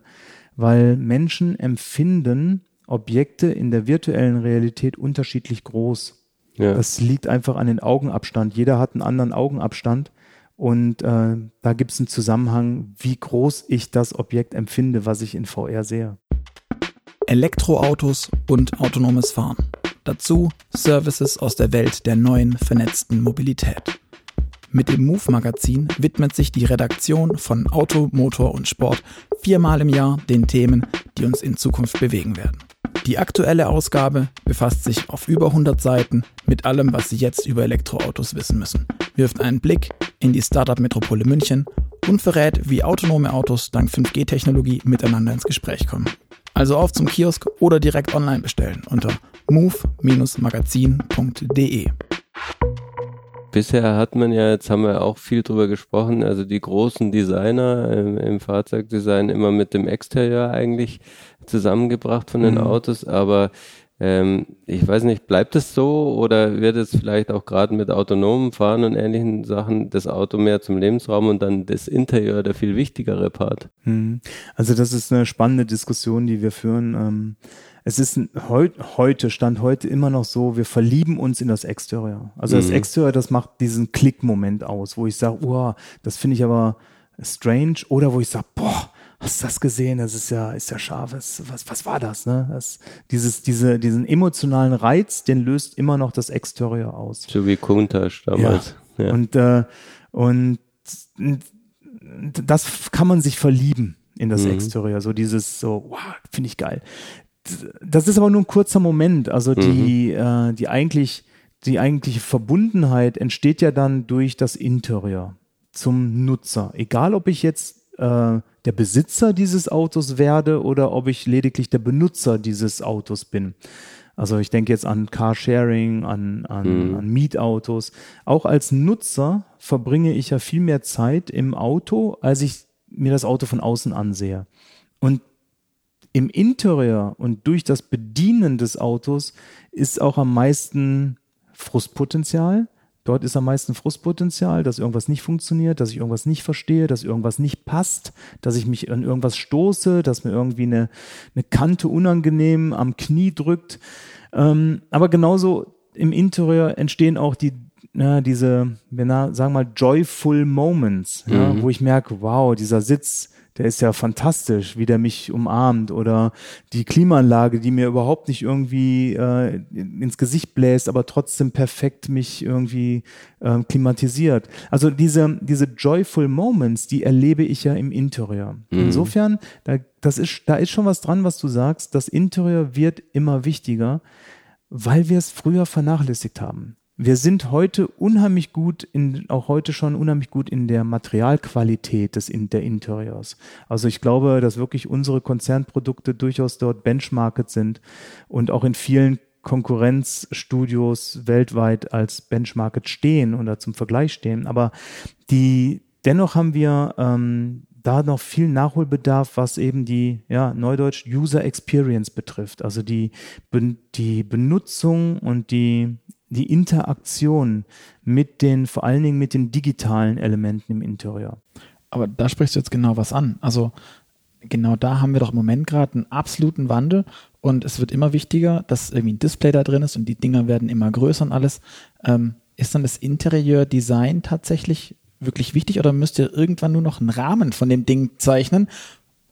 weil Menschen empfinden Objekte in der virtuellen Realität unterschiedlich groß. Ja. Das liegt einfach an den Augenabstand. Jeder hat einen anderen Augenabstand und äh, da gibt es einen Zusammenhang, wie groß ich das Objekt empfinde, was ich in VR sehe. Elektroautos und autonomes Fahren. Dazu Services aus der Welt der neuen vernetzten Mobilität. Mit dem Move Magazin widmet sich die Redaktion von Auto, Motor und Sport viermal im Jahr den Themen, die uns in Zukunft bewegen werden. Die aktuelle Ausgabe befasst sich auf über 100 Seiten mit allem, was Sie jetzt über Elektroautos wissen müssen, wirft einen Blick in die Startup-Metropole München und verrät, wie autonome Autos dank 5G-Technologie miteinander ins Gespräch kommen. Also auf zum Kiosk oder direkt online bestellen unter move-magazin.de. Bisher hat man ja, jetzt haben wir auch viel drüber gesprochen, also die großen Designer im, im Fahrzeugdesign immer mit dem Exterieur eigentlich zusammengebracht von den mhm. Autos, aber ähm, ich weiß nicht, bleibt es so oder wird es vielleicht auch gerade mit autonomen Fahren und ähnlichen Sachen das Auto mehr zum Lebensraum und dann das Interieur der viel wichtigere Part? Mhm. Also das ist eine spannende Diskussion, die wir führen. Ähm, es ist heu heute, Stand heute immer noch so, wir verlieben uns in das Exterieur. Also mhm. das Exterieur, das macht diesen Klickmoment aus, wo ich sage, oh, das finde ich aber strange. Oder wo ich sage, boah, hast du das gesehen? Das ist ja, ist ja scharf. Was, was, was war das? Ne? Das, dieses, diese, diesen emotionalen Reiz, den löst immer noch das Exterieur aus. So wie Kuntasch damals. Ja. ja. Und, äh, und das kann man sich verlieben in das mhm. Exterieur. So dieses, so, wow, finde ich geil das ist aber nur ein kurzer Moment. Also die, mhm. äh, die eigentlich, die eigentliche Verbundenheit entsteht ja dann durch das Interieur zum Nutzer. Egal, ob ich jetzt äh, der Besitzer dieses Autos werde oder ob ich lediglich der Benutzer dieses Autos bin. Also ich denke jetzt an Carsharing, an, an, mhm. an Mietautos. Auch als Nutzer verbringe ich ja viel mehr Zeit im Auto, als ich mir das Auto von außen ansehe. Und im Interieur und durch das Bedienen des Autos ist auch am meisten Frustpotenzial. Dort ist am meisten Frustpotenzial, dass irgendwas nicht funktioniert, dass ich irgendwas nicht verstehe, dass irgendwas nicht passt, dass ich mich an irgendwas stoße, dass mir irgendwie eine, eine Kante unangenehm am Knie drückt. Ähm, aber genauso im Interieur entstehen auch die ja, diese, wir sagen mal, joyful Moments, mhm. ja, wo ich merke, wow, dieser Sitz, der ist ja fantastisch, wie der mich umarmt oder die Klimaanlage, die mir überhaupt nicht irgendwie äh, ins Gesicht bläst, aber trotzdem perfekt mich irgendwie äh, klimatisiert. Also diese, diese joyful Moments, die erlebe ich ja im Interieur. Mhm. Insofern, da, das ist, da ist schon was dran, was du sagst. Das Interieur wird immer wichtiger, weil wir es früher vernachlässigt haben wir sind heute unheimlich gut in, auch heute schon unheimlich gut in der Materialqualität des in, der Interiors. Also ich glaube, dass wirklich unsere Konzernprodukte durchaus dort benchmarket sind und auch in vielen Konkurrenzstudios weltweit als Benchmark stehen oder zum Vergleich stehen. Aber die, dennoch haben wir ähm, da noch viel Nachholbedarf, was eben die, ja, Neudeutsch User Experience betrifft. Also die, die Benutzung und die, die Interaktion mit den, vor allen Dingen mit den digitalen Elementen im Interieur. Aber da sprichst du jetzt genau was an. Also genau da haben wir doch im Moment gerade einen absoluten Wandel und es wird immer wichtiger, dass irgendwie ein Display da drin ist und die Dinger werden immer größer und alles. Ähm, ist dann das Interieurdesign tatsächlich wirklich wichtig oder müsst ihr irgendwann nur noch einen Rahmen von dem Ding zeichnen?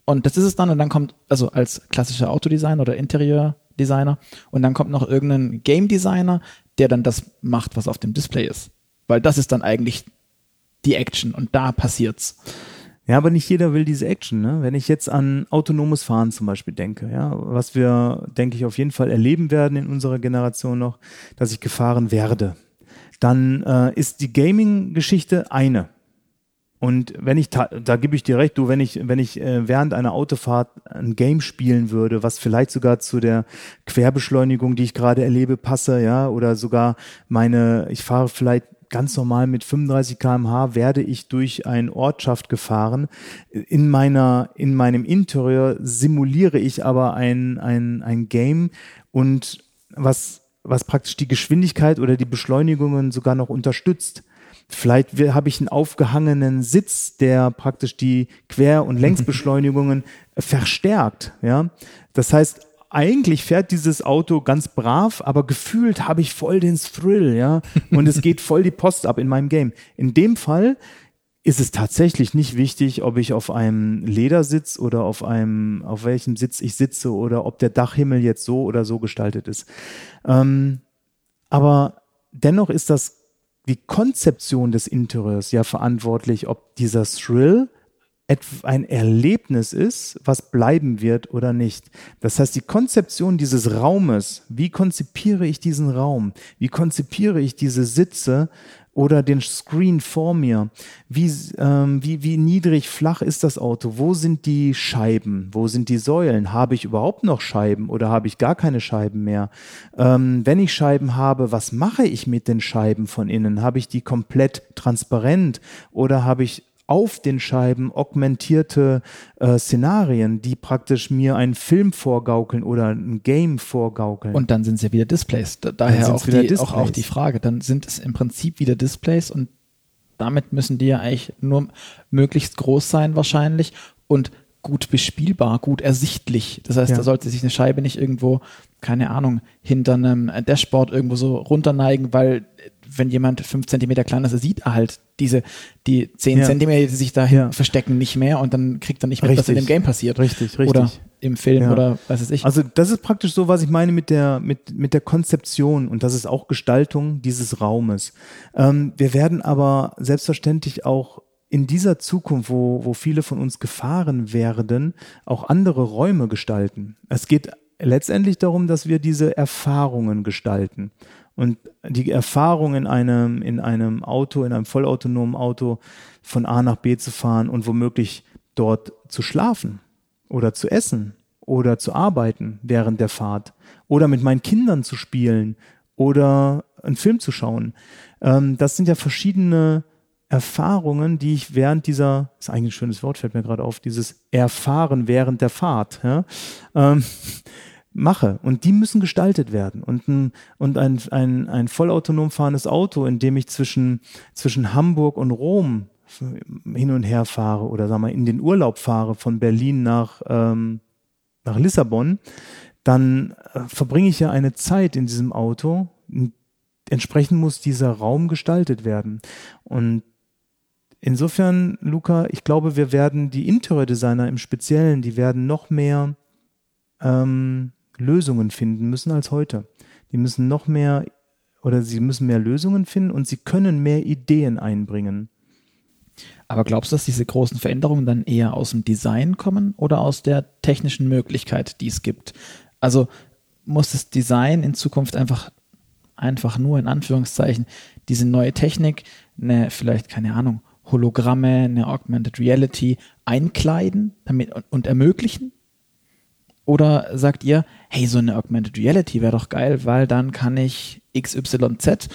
Und das ist es dann und dann kommt, also als klassischer Autodesigner oder Interieurdesigner und dann kommt noch irgendein Game Designer, der dann das macht, was auf dem Display ist. Weil das ist dann eigentlich die Action und da passiert's. Ja, aber nicht jeder will diese Action. Ne? Wenn ich jetzt an autonomes Fahren zum Beispiel denke, ja, was wir, denke ich, auf jeden Fall erleben werden in unserer Generation noch, dass ich gefahren werde, dann äh, ist die Gaming-Geschichte eine. Und wenn ich, da gebe ich dir recht, du, wenn ich, wenn ich äh, während einer Autofahrt ein Game spielen würde, was vielleicht sogar zu der Querbeschleunigung, die ich gerade erlebe, passe, ja, oder sogar meine, ich fahre vielleicht ganz normal mit 35 kmh werde ich durch eine Ortschaft gefahren. In meiner, in meinem Interieur simuliere ich aber ein, ein, ein Game und was, was praktisch die Geschwindigkeit oder die Beschleunigungen sogar noch unterstützt. Vielleicht habe ich einen aufgehangenen Sitz, der praktisch die Quer- und Längsbeschleunigungen verstärkt. Ja, das heißt, eigentlich fährt dieses Auto ganz brav, aber gefühlt habe ich voll den Thrill, ja. Und es geht voll die Post ab in meinem Game. In dem Fall ist es tatsächlich nicht wichtig, ob ich auf einem Ledersitz oder auf einem, auf welchem Sitz ich sitze oder ob der Dachhimmel jetzt so oder so gestaltet ist. Ähm, aber dennoch ist das die Konzeption des Interieurs ja verantwortlich, ob dieser Thrill ein Erlebnis ist, was bleiben wird oder nicht. Das heißt, die Konzeption dieses Raumes, wie konzipiere ich diesen Raum, wie konzipiere ich diese Sitze oder den Screen vor mir, wie, ähm, wie, wie niedrig, flach ist das Auto, wo sind die Scheiben, wo sind die Säulen, habe ich überhaupt noch Scheiben oder habe ich gar keine Scheiben mehr? Ähm, wenn ich Scheiben habe, was mache ich mit den Scheiben von innen? Habe ich die komplett transparent oder habe ich auf den Scheiben augmentierte äh, Szenarien, die praktisch mir einen Film vorgaukeln oder ein Game vorgaukeln. Und dann sind es ja wieder Displays. Da, daher auch die, Displays. Auch, auch die Frage. Dann sind es im Prinzip wieder Displays und damit müssen die ja eigentlich nur möglichst groß sein wahrscheinlich und gut bespielbar, gut ersichtlich. Das heißt, ja. da sollte sich eine Scheibe nicht irgendwo, keine Ahnung, hinter einem Dashboard irgendwo so runterneigen, weil wenn jemand fünf Zentimeter kleiner ist, sieht er halt diese, die zehn ja. Zentimeter, die sich da ja. verstecken, nicht mehr und dann kriegt er nicht mit, richtig. was in dem Game passiert. Richtig, richtig. Oder im Film ja. oder was weiß ich. Also das ist praktisch so, was ich meine mit der, mit, mit der Konzeption und das ist auch Gestaltung dieses Raumes. Ähm, wir werden aber selbstverständlich auch in dieser Zukunft, wo, wo viele von uns gefahren werden, auch andere Räume gestalten. Es geht letztendlich darum, dass wir diese Erfahrungen gestalten. Und die Erfahrung in einem, in einem Auto, in einem vollautonomen Auto von A nach B zu fahren und womöglich dort zu schlafen oder zu essen oder zu arbeiten während der Fahrt oder mit meinen Kindern zu spielen oder einen Film zu schauen. Ähm, das sind ja verschiedene Erfahrungen, die ich während dieser, ist eigentlich ein schönes Wort, fällt mir gerade auf, dieses Erfahren während der Fahrt, ja, ähm, mache. Und die müssen gestaltet werden. Und ein, und ein, ein, ein vollautonom fahrendes Auto, in dem ich zwischen, zwischen Hamburg und Rom hin und her fahre oder sagen wir in den Urlaub fahre von Berlin nach, ähm, nach Lissabon, dann äh, verbringe ich ja eine Zeit in diesem Auto. Entsprechend muss dieser Raum gestaltet werden. Und insofern, Luca, ich glaube, wir werden die Interior-Designer im Speziellen, die werden noch mehr ähm, Lösungen finden müssen als heute. Die müssen noch mehr oder sie müssen mehr Lösungen finden und sie können mehr Ideen einbringen. Aber glaubst du, dass diese großen Veränderungen dann eher aus dem Design kommen oder aus der technischen Möglichkeit, die es gibt? Also muss das Design in Zukunft einfach, einfach nur in Anführungszeichen diese neue Technik, eine vielleicht, keine Ahnung, Hologramme, eine Augmented Reality einkleiden damit, und, und ermöglichen? Oder sagt ihr, hey, so eine Augmented Reality wäre doch geil, weil dann kann ich XYZ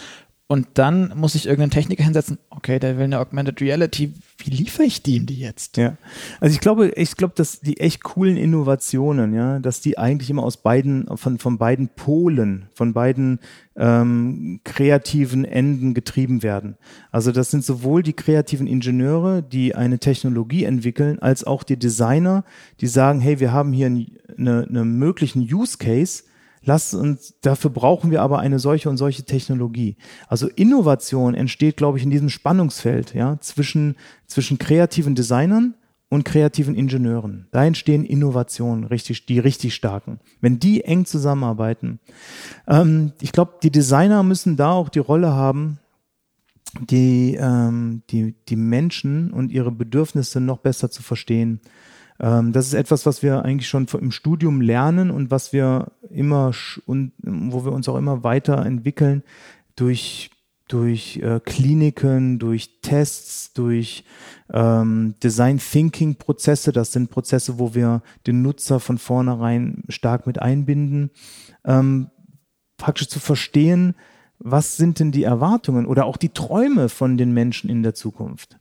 und dann muss ich irgendeinen Techniker hinsetzen, okay, der will eine Augmented Reality, wie liefere ich dem die jetzt? Ja. Also ich glaube, ich glaube, dass die echt coolen Innovationen, ja, dass die eigentlich immer aus beiden, von, von beiden Polen, von beiden ähm, kreativen Enden getrieben werden. Also das sind sowohl die kreativen Ingenieure, die eine Technologie entwickeln, als auch die Designer, die sagen, hey, wir haben hier eine, eine möglichen Use Case, Lass uns, dafür brauchen wir aber eine solche und solche Technologie. Also Innovation entsteht, glaube ich, in diesem Spannungsfeld, ja, zwischen, zwischen kreativen Designern und kreativen Ingenieuren. Da entstehen Innovationen, richtig, die richtig starken. Wenn die eng zusammenarbeiten. Ähm, ich glaube, die Designer müssen da auch die Rolle haben, die, ähm, die, die Menschen und ihre Bedürfnisse noch besser zu verstehen. Ähm, das ist etwas, was wir eigentlich schon im Studium lernen und was wir immer und wo wir uns auch immer weiterentwickeln durch durch äh, Kliniken, durch Tests, durch ähm, Design Thinking Prozesse. Das sind Prozesse, wo wir den Nutzer von vornherein stark mit einbinden, ähm, praktisch zu verstehen, was sind denn die Erwartungen oder auch die Träume von den Menschen in der Zukunft.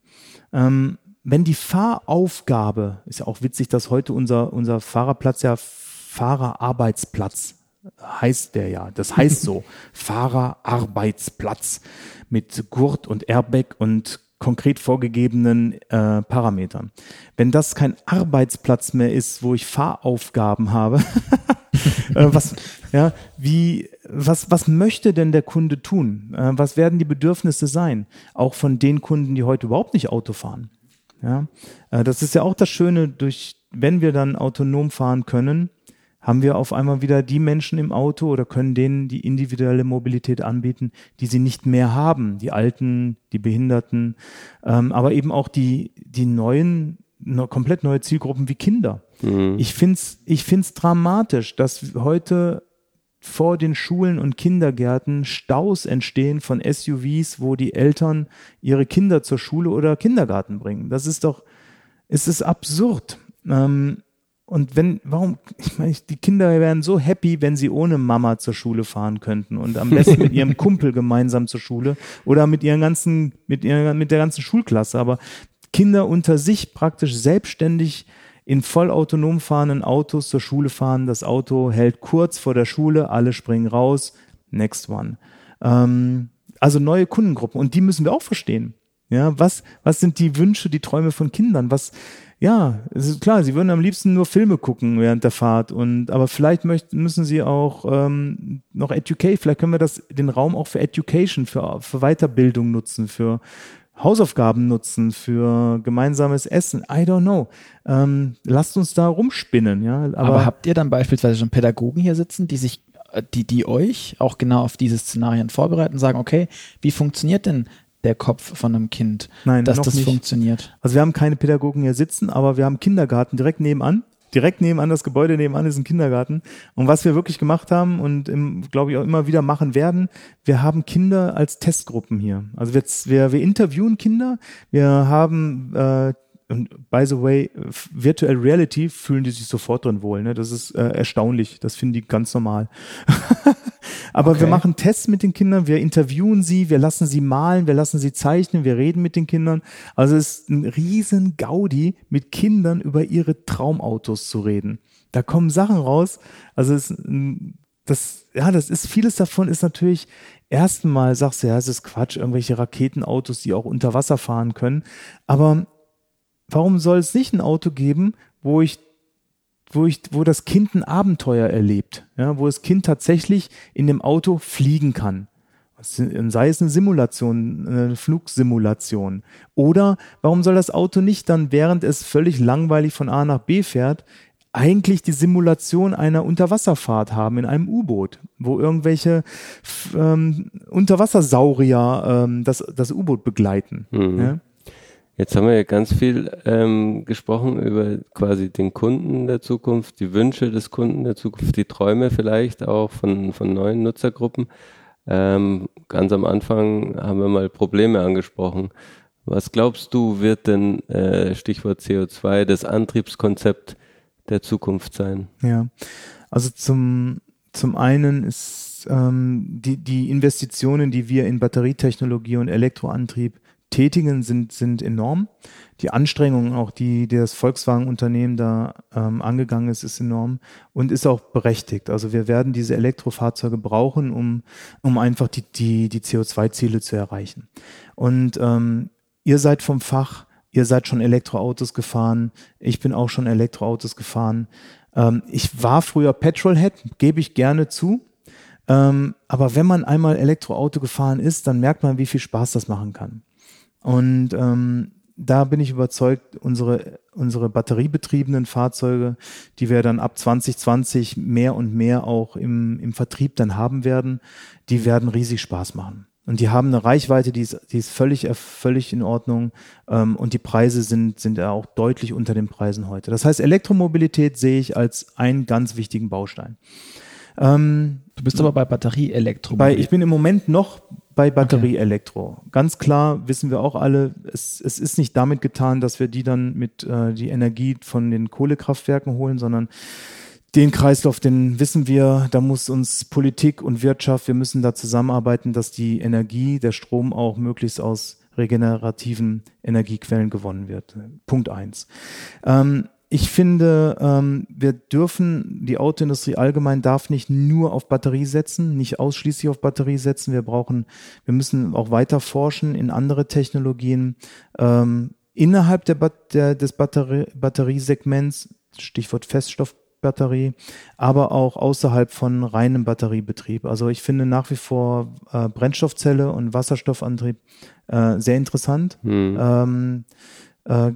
Ähm, wenn die Fahraufgabe, ist ja auch witzig, dass heute unser, unser Fahrerplatz ja Fahrerarbeitsplatz heißt der ja. Das heißt so. Fahrerarbeitsplatz mit Gurt und Airbag und konkret vorgegebenen äh, Parametern. Wenn das kein Arbeitsplatz mehr ist, wo ich Fahraufgaben habe, äh, was, ja, wie, was, was möchte denn der Kunde tun? Äh, was werden die Bedürfnisse sein? Auch von den Kunden, die heute überhaupt nicht Auto fahren. Ja, äh, das ist ja auch das Schöne, durch, wenn wir dann autonom fahren können, haben wir auf einmal wieder die Menschen im Auto oder können denen die individuelle Mobilität anbieten, die sie nicht mehr haben, die Alten, die Behinderten, ähm, aber eben auch die, die neuen, ne, komplett neue Zielgruppen wie Kinder. Mhm. Ich find's, ich find's dramatisch, dass heute vor den Schulen und Kindergärten Staus entstehen von SUVs, wo die Eltern ihre Kinder zur Schule oder Kindergarten bringen. Das ist doch, es ist absurd. Ähm, und wenn, warum, ich meine, die Kinder wären so happy, wenn sie ohne Mama zur Schule fahren könnten und am besten mit ihrem Kumpel gemeinsam zur Schule oder mit ihren ganzen, mit ihrer, mit der ganzen Schulklasse. Aber Kinder unter sich praktisch selbstständig in vollautonom fahrenden Autos zur Schule fahren. Das Auto hält kurz vor der Schule, alle springen raus. Next one. Ähm, also neue Kundengruppen und die müssen wir auch verstehen. Ja, was, was sind die Wünsche, die Träume von Kindern? Was, ja, es ist klar, sie würden am liebsten nur Filme gucken während der Fahrt und aber vielleicht möchten, müssen sie auch ähm, noch Educate, vielleicht können wir das den Raum auch für Education, für, für Weiterbildung nutzen, für Hausaufgaben nutzen, für gemeinsames Essen. I don't know. Ähm, lasst uns da rumspinnen, ja. Aber, aber habt ihr dann beispielsweise schon Pädagogen hier sitzen, die sich, äh, die, die euch auch genau auf diese Szenarien vorbereiten, sagen, okay, wie funktioniert denn der Kopf von einem Kind, Nein, dass das nicht. funktioniert? Also wir haben keine Pädagogen hier sitzen, aber wir haben Kindergarten direkt nebenan direkt nebenan, das Gebäude nebenan ist ein Kindergarten. Und was wir wirklich gemacht haben und glaube ich auch immer wieder machen werden, wir haben Kinder als Testgruppen hier. Also wir, wir, wir interviewen Kinder, wir haben äh, und by the way, Virtual Reality fühlen die sich sofort drin wohl. Ne? Das ist äh, erstaunlich. Das finden die ganz normal. Aber okay. wir machen Tests mit den Kindern, wir interviewen sie, wir lassen sie malen, wir lassen sie zeichnen, wir reden mit den Kindern. Also es ist ein riesen Gaudi, mit Kindern über ihre Traumautos zu reden. Da kommen Sachen raus. Also es, das, ja, das ist, vieles davon ist natürlich erstmal sagst du, ja, es ist Quatsch, irgendwelche Raketenautos, die auch unter Wasser fahren können. Aber warum soll es nicht ein Auto geben, wo ich wo ich, wo das Kind ein Abenteuer erlebt, ja, wo das Kind tatsächlich in dem Auto fliegen kann. Sei es eine Simulation, eine Flugsimulation. Oder warum soll das Auto nicht dann, während es völlig langweilig von A nach B fährt, eigentlich die Simulation einer Unterwasserfahrt haben in einem U-Boot, wo irgendwelche ähm, Unterwassersaurier ähm, das, das U-Boot begleiten. Mhm. Ja? Jetzt haben wir ja ganz viel ähm, gesprochen über quasi den Kunden der Zukunft, die Wünsche des Kunden der Zukunft, die Träume vielleicht auch von, von neuen Nutzergruppen. Ähm, ganz am Anfang haben wir mal Probleme angesprochen. Was glaubst du, wird denn, äh, Stichwort CO2, das Antriebskonzept der Zukunft sein. Ja, also zum, zum einen ist ähm, die, die Investitionen, die wir in Batterietechnologie und Elektroantrieb tätigen, sind, sind enorm. Die Anstrengungen auch, die, die das Volkswagen-Unternehmen da ähm, angegangen ist, ist enorm und ist auch berechtigt. Also wir werden diese Elektrofahrzeuge brauchen, um, um einfach die, die, die CO2-Ziele zu erreichen. Und ähm, ihr seid vom Fach, ihr seid schon Elektroautos gefahren, ich bin auch schon Elektroautos gefahren. Ähm, ich war früher Petrolhead, gebe ich gerne zu. Ähm, aber wenn man einmal Elektroauto gefahren ist, dann merkt man, wie viel Spaß das machen kann. Und ähm, da bin ich überzeugt, unsere, unsere batteriebetriebenen Fahrzeuge, die wir dann ab 2020 mehr und mehr auch im, im Vertrieb dann haben werden, die werden riesig Spaß machen. Und die haben eine Reichweite, die ist, die ist völlig, völlig in Ordnung. Ähm, und die Preise sind, sind ja auch deutlich unter den Preisen heute. Das heißt, Elektromobilität sehe ich als einen ganz wichtigen Baustein. Ähm, du bist aber bei Batterie-Elektromobilität. Ich bin im Moment noch bei Batterie-Elektro. Okay. Ganz klar wissen wir auch alle, es, es ist nicht damit getan, dass wir die dann mit äh, die Energie von den Kohlekraftwerken holen, sondern den Kreislauf, den wissen wir, da muss uns Politik und Wirtschaft, wir müssen da zusammenarbeiten, dass die Energie, der Strom auch möglichst aus regenerativen Energiequellen gewonnen wird. Punkt eins. Ähm, ich finde, ähm, wir dürfen, die Autoindustrie allgemein darf nicht nur auf Batterie setzen, nicht ausschließlich auf Batterie setzen. Wir brauchen, wir müssen auch weiter forschen in andere Technologien ähm, innerhalb der, der, des Batterie, Batteriesegments, Stichwort Feststoffbatterie, aber auch außerhalb von reinem Batteriebetrieb. Also ich finde nach wie vor äh, Brennstoffzelle und Wasserstoffantrieb äh, sehr interessant. Hm. Ähm, äh,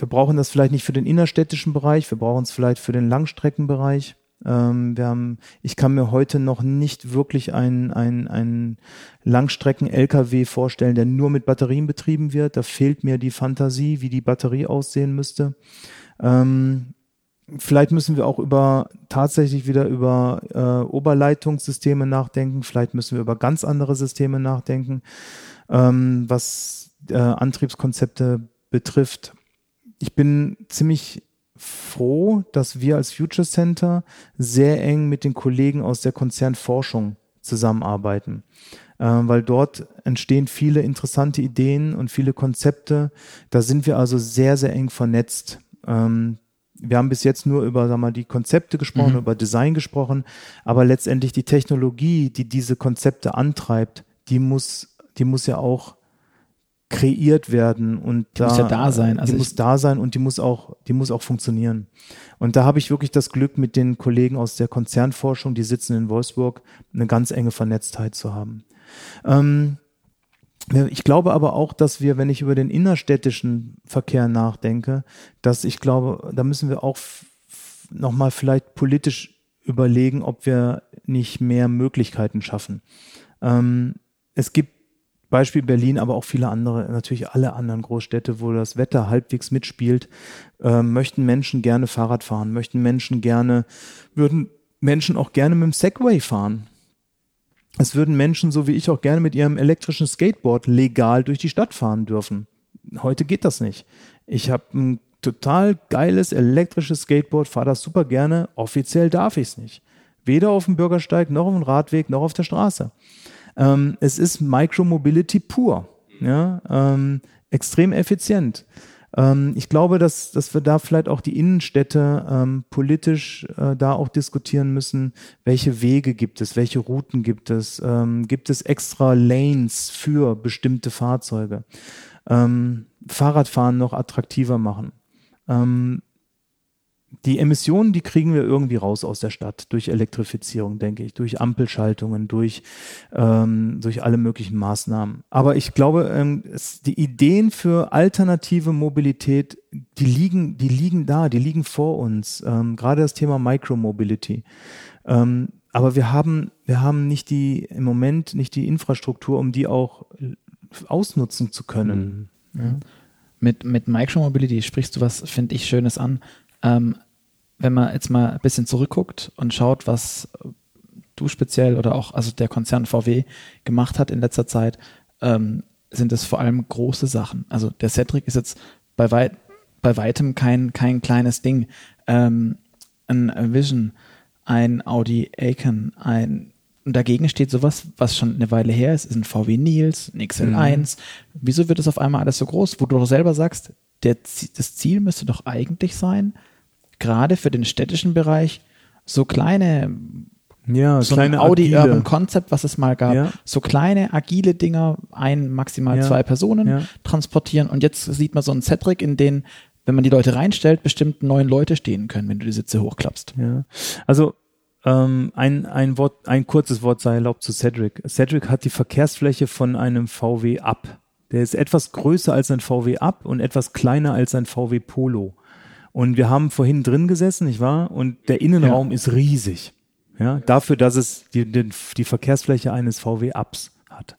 wir brauchen das vielleicht nicht für den innerstädtischen Bereich, wir brauchen es vielleicht für den Langstreckenbereich. Ähm, wir haben, ich kann mir heute noch nicht wirklich einen ein Langstrecken-LKW vorstellen, der nur mit Batterien betrieben wird. Da fehlt mir die Fantasie, wie die Batterie aussehen müsste. Ähm, vielleicht müssen wir auch über tatsächlich wieder über äh, Oberleitungssysteme nachdenken. Vielleicht müssen wir über ganz andere Systeme nachdenken, ähm, was äh, Antriebskonzepte betrifft ich bin ziemlich froh, dass wir als Future Center sehr eng mit den Kollegen aus der Konzernforschung zusammenarbeiten, äh, weil dort entstehen viele interessante Ideen und viele Konzepte. Da sind wir also sehr, sehr eng vernetzt. Ähm, wir haben bis jetzt nur über sag mal, die Konzepte gesprochen, mhm. über Design gesprochen, aber letztendlich die Technologie, die diese Konzepte antreibt, die muss, die muss ja auch kreiert werden und die da, muss ja da sein. Also die muss da sein und die muss auch, die muss auch funktionieren. Und da habe ich wirklich das Glück, mit den Kollegen aus der Konzernforschung, die sitzen in Wolfsburg, eine ganz enge Vernetztheit zu haben. Ähm, ich glaube aber auch, dass wir, wenn ich über den innerstädtischen Verkehr nachdenke, dass ich glaube, da müssen wir auch nochmal vielleicht politisch überlegen, ob wir nicht mehr Möglichkeiten schaffen. Ähm, es gibt Beispiel Berlin, aber auch viele andere, natürlich alle anderen Großstädte, wo das Wetter halbwegs mitspielt, äh, möchten Menschen gerne Fahrrad fahren, möchten Menschen gerne, würden Menschen auch gerne mit dem Segway fahren. Es würden Menschen, so wie ich, auch gerne mit ihrem elektrischen Skateboard legal durch die Stadt fahren dürfen. Heute geht das nicht. Ich habe ein total geiles elektrisches Skateboard, fahre das super gerne. Offiziell darf ich es nicht. Weder auf dem Bürgersteig, noch auf dem Radweg, noch auf der Straße. Ähm, es ist Micromobility pur. Ja, ähm, extrem effizient. Ähm, ich glaube, dass, dass wir da vielleicht auch die Innenstädte ähm, politisch äh, da auch diskutieren müssen, welche Wege gibt es, welche Routen gibt es, ähm, gibt es extra Lanes für bestimmte Fahrzeuge. Ähm, Fahrradfahren noch attraktiver machen. Die Emissionen, die kriegen wir irgendwie raus aus der Stadt durch Elektrifizierung, denke ich, durch Ampelschaltungen, durch, ähm, durch alle möglichen Maßnahmen. Aber ich glaube, ähm, es, die Ideen für alternative Mobilität, die liegen, die liegen da, die liegen vor uns. Ähm, gerade das Thema Micromobility. Ähm, aber wir haben, wir haben nicht die, im Moment nicht die Infrastruktur, um die auch ausnutzen zu können. Mhm. Ja. Mit, mit Micromobility sprichst du was, finde ich, Schönes an. Ähm, wenn man jetzt mal ein bisschen zurückguckt und schaut, was du speziell oder auch also der Konzern VW gemacht hat in letzter Zeit, ähm, sind es vor allem große Sachen. Also der Cedric ist jetzt bei, weit, bei weitem kein, kein kleines Ding. ähm, ein Vision, ein Audi Aiken, ein und dagegen steht sowas, was schon eine Weile her ist, ist ein VW Nils, ein XL1. Mhm. Wieso wird es auf einmal alles so groß, wo du doch selber sagst, der, das Ziel müsste doch eigentlich sein, gerade für den städtischen Bereich so kleine ja, so kleine ein Audi agile. Urban Concept, was es mal gab. Ja. So kleine, agile Dinger, ein, maximal ja. zwei Personen ja. transportieren. Und jetzt sieht man so einen Cedric, in den, wenn man die Leute reinstellt, bestimmt neun Leute stehen können, wenn du die Sitze hochklappst. Ja. Also ähm, ein, ein Wort, ein kurzes Wort sei erlaubt zu Cedric. Cedric hat die Verkehrsfläche von einem VW Up. Der ist etwas größer als ein VW Up und etwas kleiner als ein VW Polo. Und wir haben vorhin drin gesessen, nicht wahr? Und der Innenraum ja. ist riesig. Ja, dafür, dass es die, die, die Verkehrsfläche eines VW Ups hat.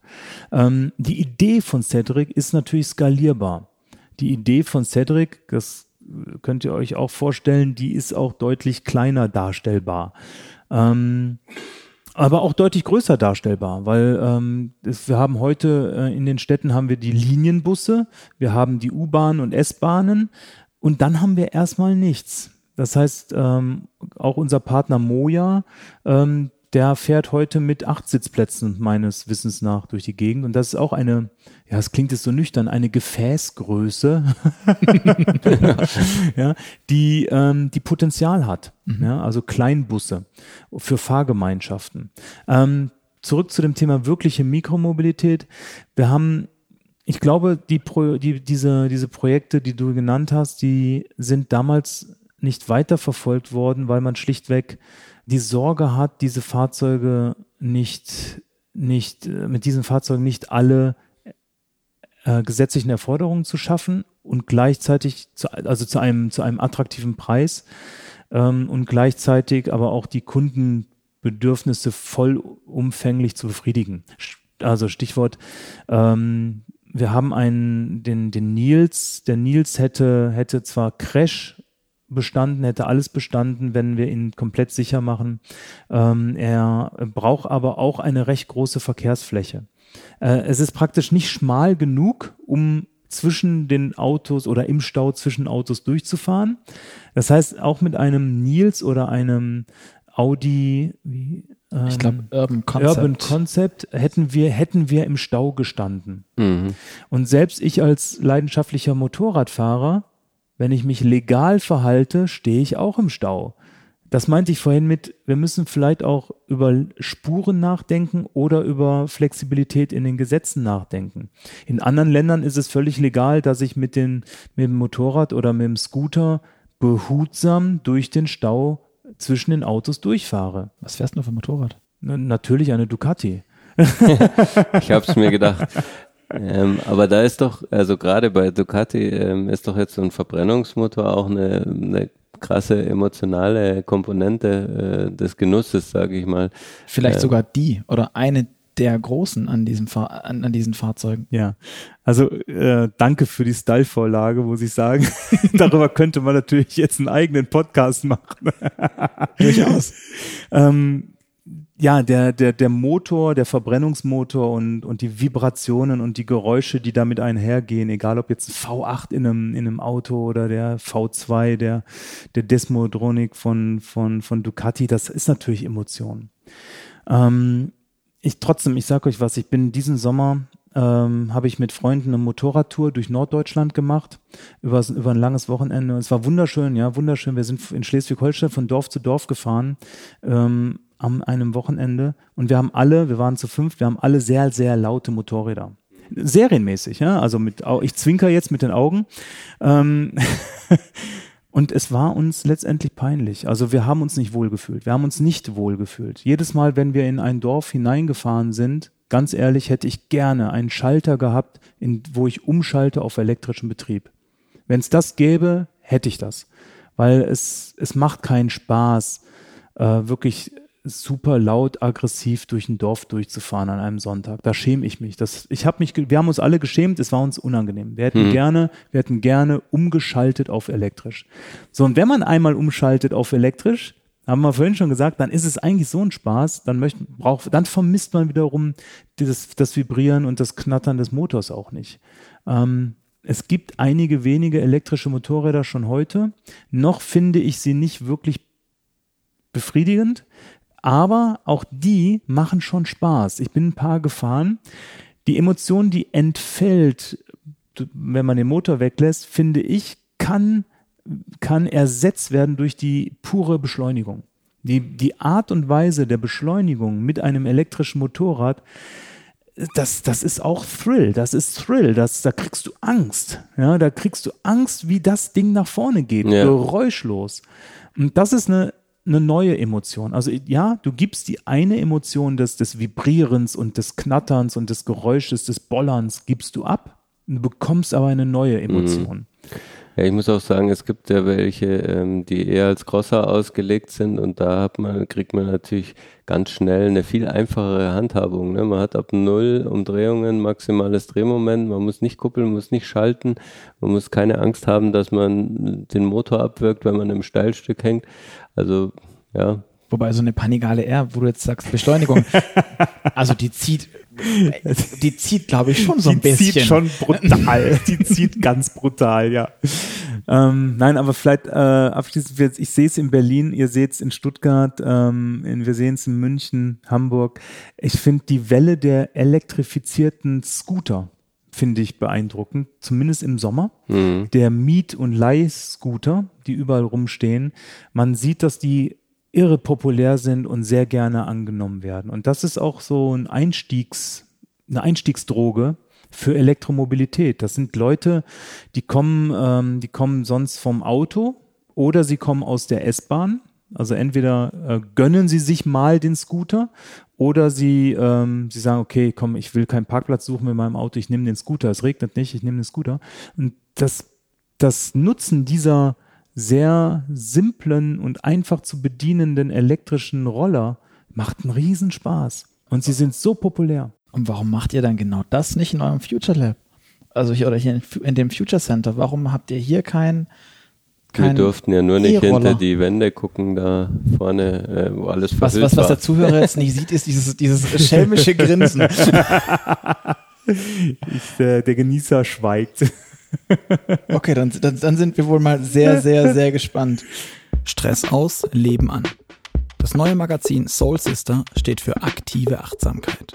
Ähm, die Idee von Cedric ist natürlich skalierbar. Die Idee von Cedric, das könnt ihr euch auch vorstellen, die ist auch deutlich kleiner darstellbar. Ähm, aber auch deutlich größer darstellbar, weil ähm, das, wir haben heute äh, in den Städten haben wir die Linienbusse, wir haben die U-Bahnen und S-Bahnen und dann haben wir erstmal nichts. Das heißt, ähm, auch unser Partner Moja, ähm, der fährt heute mit acht Sitzplätzen meines Wissens nach durch die Gegend. Und das ist auch eine, ja, es klingt jetzt so nüchtern, eine Gefäßgröße, ja, die, ähm, die Potenzial hat. Mhm. Ja, also Kleinbusse für Fahrgemeinschaften. Ähm, zurück zu dem Thema wirkliche Mikromobilität. Wir haben ich glaube, die, Pro, die, diese, diese Projekte, die du genannt hast, die sind damals nicht weiterverfolgt worden, weil man schlichtweg die Sorge hat, diese Fahrzeuge nicht, nicht, mit diesen Fahrzeugen nicht alle äh, gesetzlichen Erforderungen zu schaffen und gleichzeitig zu, also zu einem, zu einem attraktiven Preis ähm, und gleichzeitig aber auch die Kundenbedürfnisse vollumfänglich zu befriedigen. Also Stichwort, ähm, wir haben einen, den, den Nils, der Nils hätte, hätte zwar Crash bestanden, hätte alles bestanden, wenn wir ihn komplett sicher machen. Ähm, er braucht aber auch eine recht große Verkehrsfläche. Äh, es ist praktisch nicht schmal genug, um zwischen den Autos oder im Stau zwischen Autos durchzufahren. Das heißt, auch mit einem Nils oder einem Audi, wie, ähm, ich glaube Urban Concept. Urban Concept hätten wir hätten wir im Stau gestanden. Mhm. Und selbst ich als leidenschaftlicher Motorradfahrer wenn ich mich legal verhalte, stehe ich auch im Stau. Das meinte ich vorhin mit, wir müssen vielleicht auch über Spuren nachdenken oder über Flexibilität in den Gesetzen nachdenken. In anderen Ländern ist es völlig legal, dass ich mit, den, mit dem Motorrad oder mit dem Scooter behutsam durch den Stau zwischen den Autos durchfahre. Was fährst du für ein Motorrad? Na, natürlich eine Ducati. ich habe es mir gedacht. Ähm, aber da ist doch, also gerade bei Ducati ähm, ist doch jetzt so ein Verbrennungsmotor auch eine, eine krasse emotionale Komponente äh, des Genusses, sage ich mal. Vielleicht äh, sogar die oder eine der großen an diesem Fahr an, an diesen Fahrzeugen. Ja, also äh, danke für die Style-Vorlage, muss ich sagen. Darüber könnte man natürlich jetzt einen eigenen Podcast machen. Durchaus. ähm, ja, der, der, der Motor, der Verbrennungsmotor und, und die Vibrationen und die Geräusche, die damit einhergehen, egal ob jetzt ein V8 in einem, in einem Auto oder der V2, der, der Desmodronik von, von, von Ducati, das ist natürlich Emotion. Ähm, ich trotzdem, ich sag euch was, ich bin diesen Sommer ähm, habe ich mit Freunden eine Motorradtour durch Norddeutschland gemacht, über, über ein langes Wochenende. Es war wunderschön, ja, wunderschön. Wir sind in Schleswig-Holstein von Dorf zu Dorf gefahren. Ähm, am einem Wochenende und wir haben alle, wir waren zu fünf, wir haben alle sehr, sehr laute Motorräder. Serienmäßig, ja, also mit, ich zwinker jetzt mit den Augen. Ähm und es war uns letztendlich peinlich. Also wir haben uns nicht wohlgefühlt. Wir haben uns nicht wohlgefühlt. Jedes Mal, wenn wir in ein Dorf hineingefahren sind, ganz ehrlich, hätte ich gerne einen Schalter gehabt, in, wo ich umschalte auf elektrischen Betrieb. Wenn es das gäbe, hätte ich das. Weil es, es macht keinen Spaß, äh, wirklich super laut, aggressiv durch ein Dorf durchzufahren an einem Sonntag. Da schäme ich mich. Das, ich habe mich, wir haben uns alle geschämt, es war uns unangenehm. Wir hätten mhm. gerne, wir hätten gerne umgeschaltet auf elektrisch. So, und wenn man einmal umschaltet auf elektrisch, haben wir vorhin schon gesagt, dann ist es eigentlich so ein Spaß, dann möchte, braucht, dann vermisst man wiederum dieses, das Vibrieren und das Knattern des Motors auch nicht. Ähm, Es gibt einige wenige elektrische Motorräder schon heute. Noch finde ich sie nicht wirklich befriedigend, aber auch die machen schon Spaß. Ich bin ein paar gefahren. Die Emotion, die entfällt, wenn man den Motor weglässt, finde ich, kann, kann ersetzt werden durch die pure Beschleunigung. Die, die Art und Weise der Beschleunigung mit einem elektrischen Motorrad, das, das ist auch Thrill, das ist Thrill, das, da kriegst du Angst. Ja, da kriegst du Angst, wie das Ding nach vorne geht, ja. geräuschlos. Und das ist eine, eine neue Emotion. Also ja, du gibst die eine Emotion des, des Vibrierens und des Knatterns und des Geräusches, des Bollerns, gibst du ab, du bekommst aber eine neue Emotion. Mhm. Ja, ich muss auch sagen, es gibt ja welche, ähm, die eher als Crosser ausgelegt sind und da hat man, kriegt man natürlich ganz schnell eine viel einfachere Handhabung. Ne? Man hat ab null Umdrehungen maximales Drehmoment, man muss nicht kuppeln, muss nicht schalten, man muss keine Angst haben, dass man den Motor abwirkt, wenn man im Steilstück hängt. Also ja, Wobei so eine Panigale R, wo du jetzt sagst Beschleunigung, also die zieht, die zieht, glaube ich, schon so ein die bisschen. Die zieht schon brutal. die zieht ganz brutal, ja. Ähm, nein, aber vielleicht äh, abschließend, ich sehe es in Berlin, ihr seht es in Stuttgart, ähm, in, wir sehen es in München, Hamburg. Ich finde die Welle der elektrifizierten Scooter, finde ich beeindruckend, zumindest im Sommer. Mhm. Der Miet- und Leih-Scooter, die überall rumstehen. Man sieht, dass die irre populär sind und sehr gerne angenommen werden. Und das ist auch so ein Einstiegs, eine Einstiegsdroge für Elektromobilität. Das sind Leute, die kommen, ähm, die kommen sonst vom Auto oder sie kommen aus der S-Bahn. Also entweder äh, gönnen sie sich mal den Scooter oder sie, ähm, sie sagen, okay, komm, ich will keinen Parkplatz suchen mit meinem Auto, ich nehme den Scooter. Es regnet nicht, ich nehme den Scooter. Und das, das Nutzen dieser sehr simplen und einfach zu bedienenden elektrischen Roller macht einen Riesenspaß. Und sie sind so populär. Und warum macht ihr dann genau das nicht in eurem Future Lab? Also hier oder hier in dem Future Center. Warum habt ihr hier kein, kein Wir durften ja nur nicht hinter die Wände gucken, da vorne, äh, wo alles was, was, was der Zuhörer jetzt nicht sieht, ist dieses, dieses schelmische Grinsen. ich, äh, der Genießer schweigt. okay, dann, dann, dann sind wir wohl mal sehr, sehr, sehr gespannt. Stress aus, Leben an. Das neue Magazin Soul Sister steht für aktive Achtsamkeit.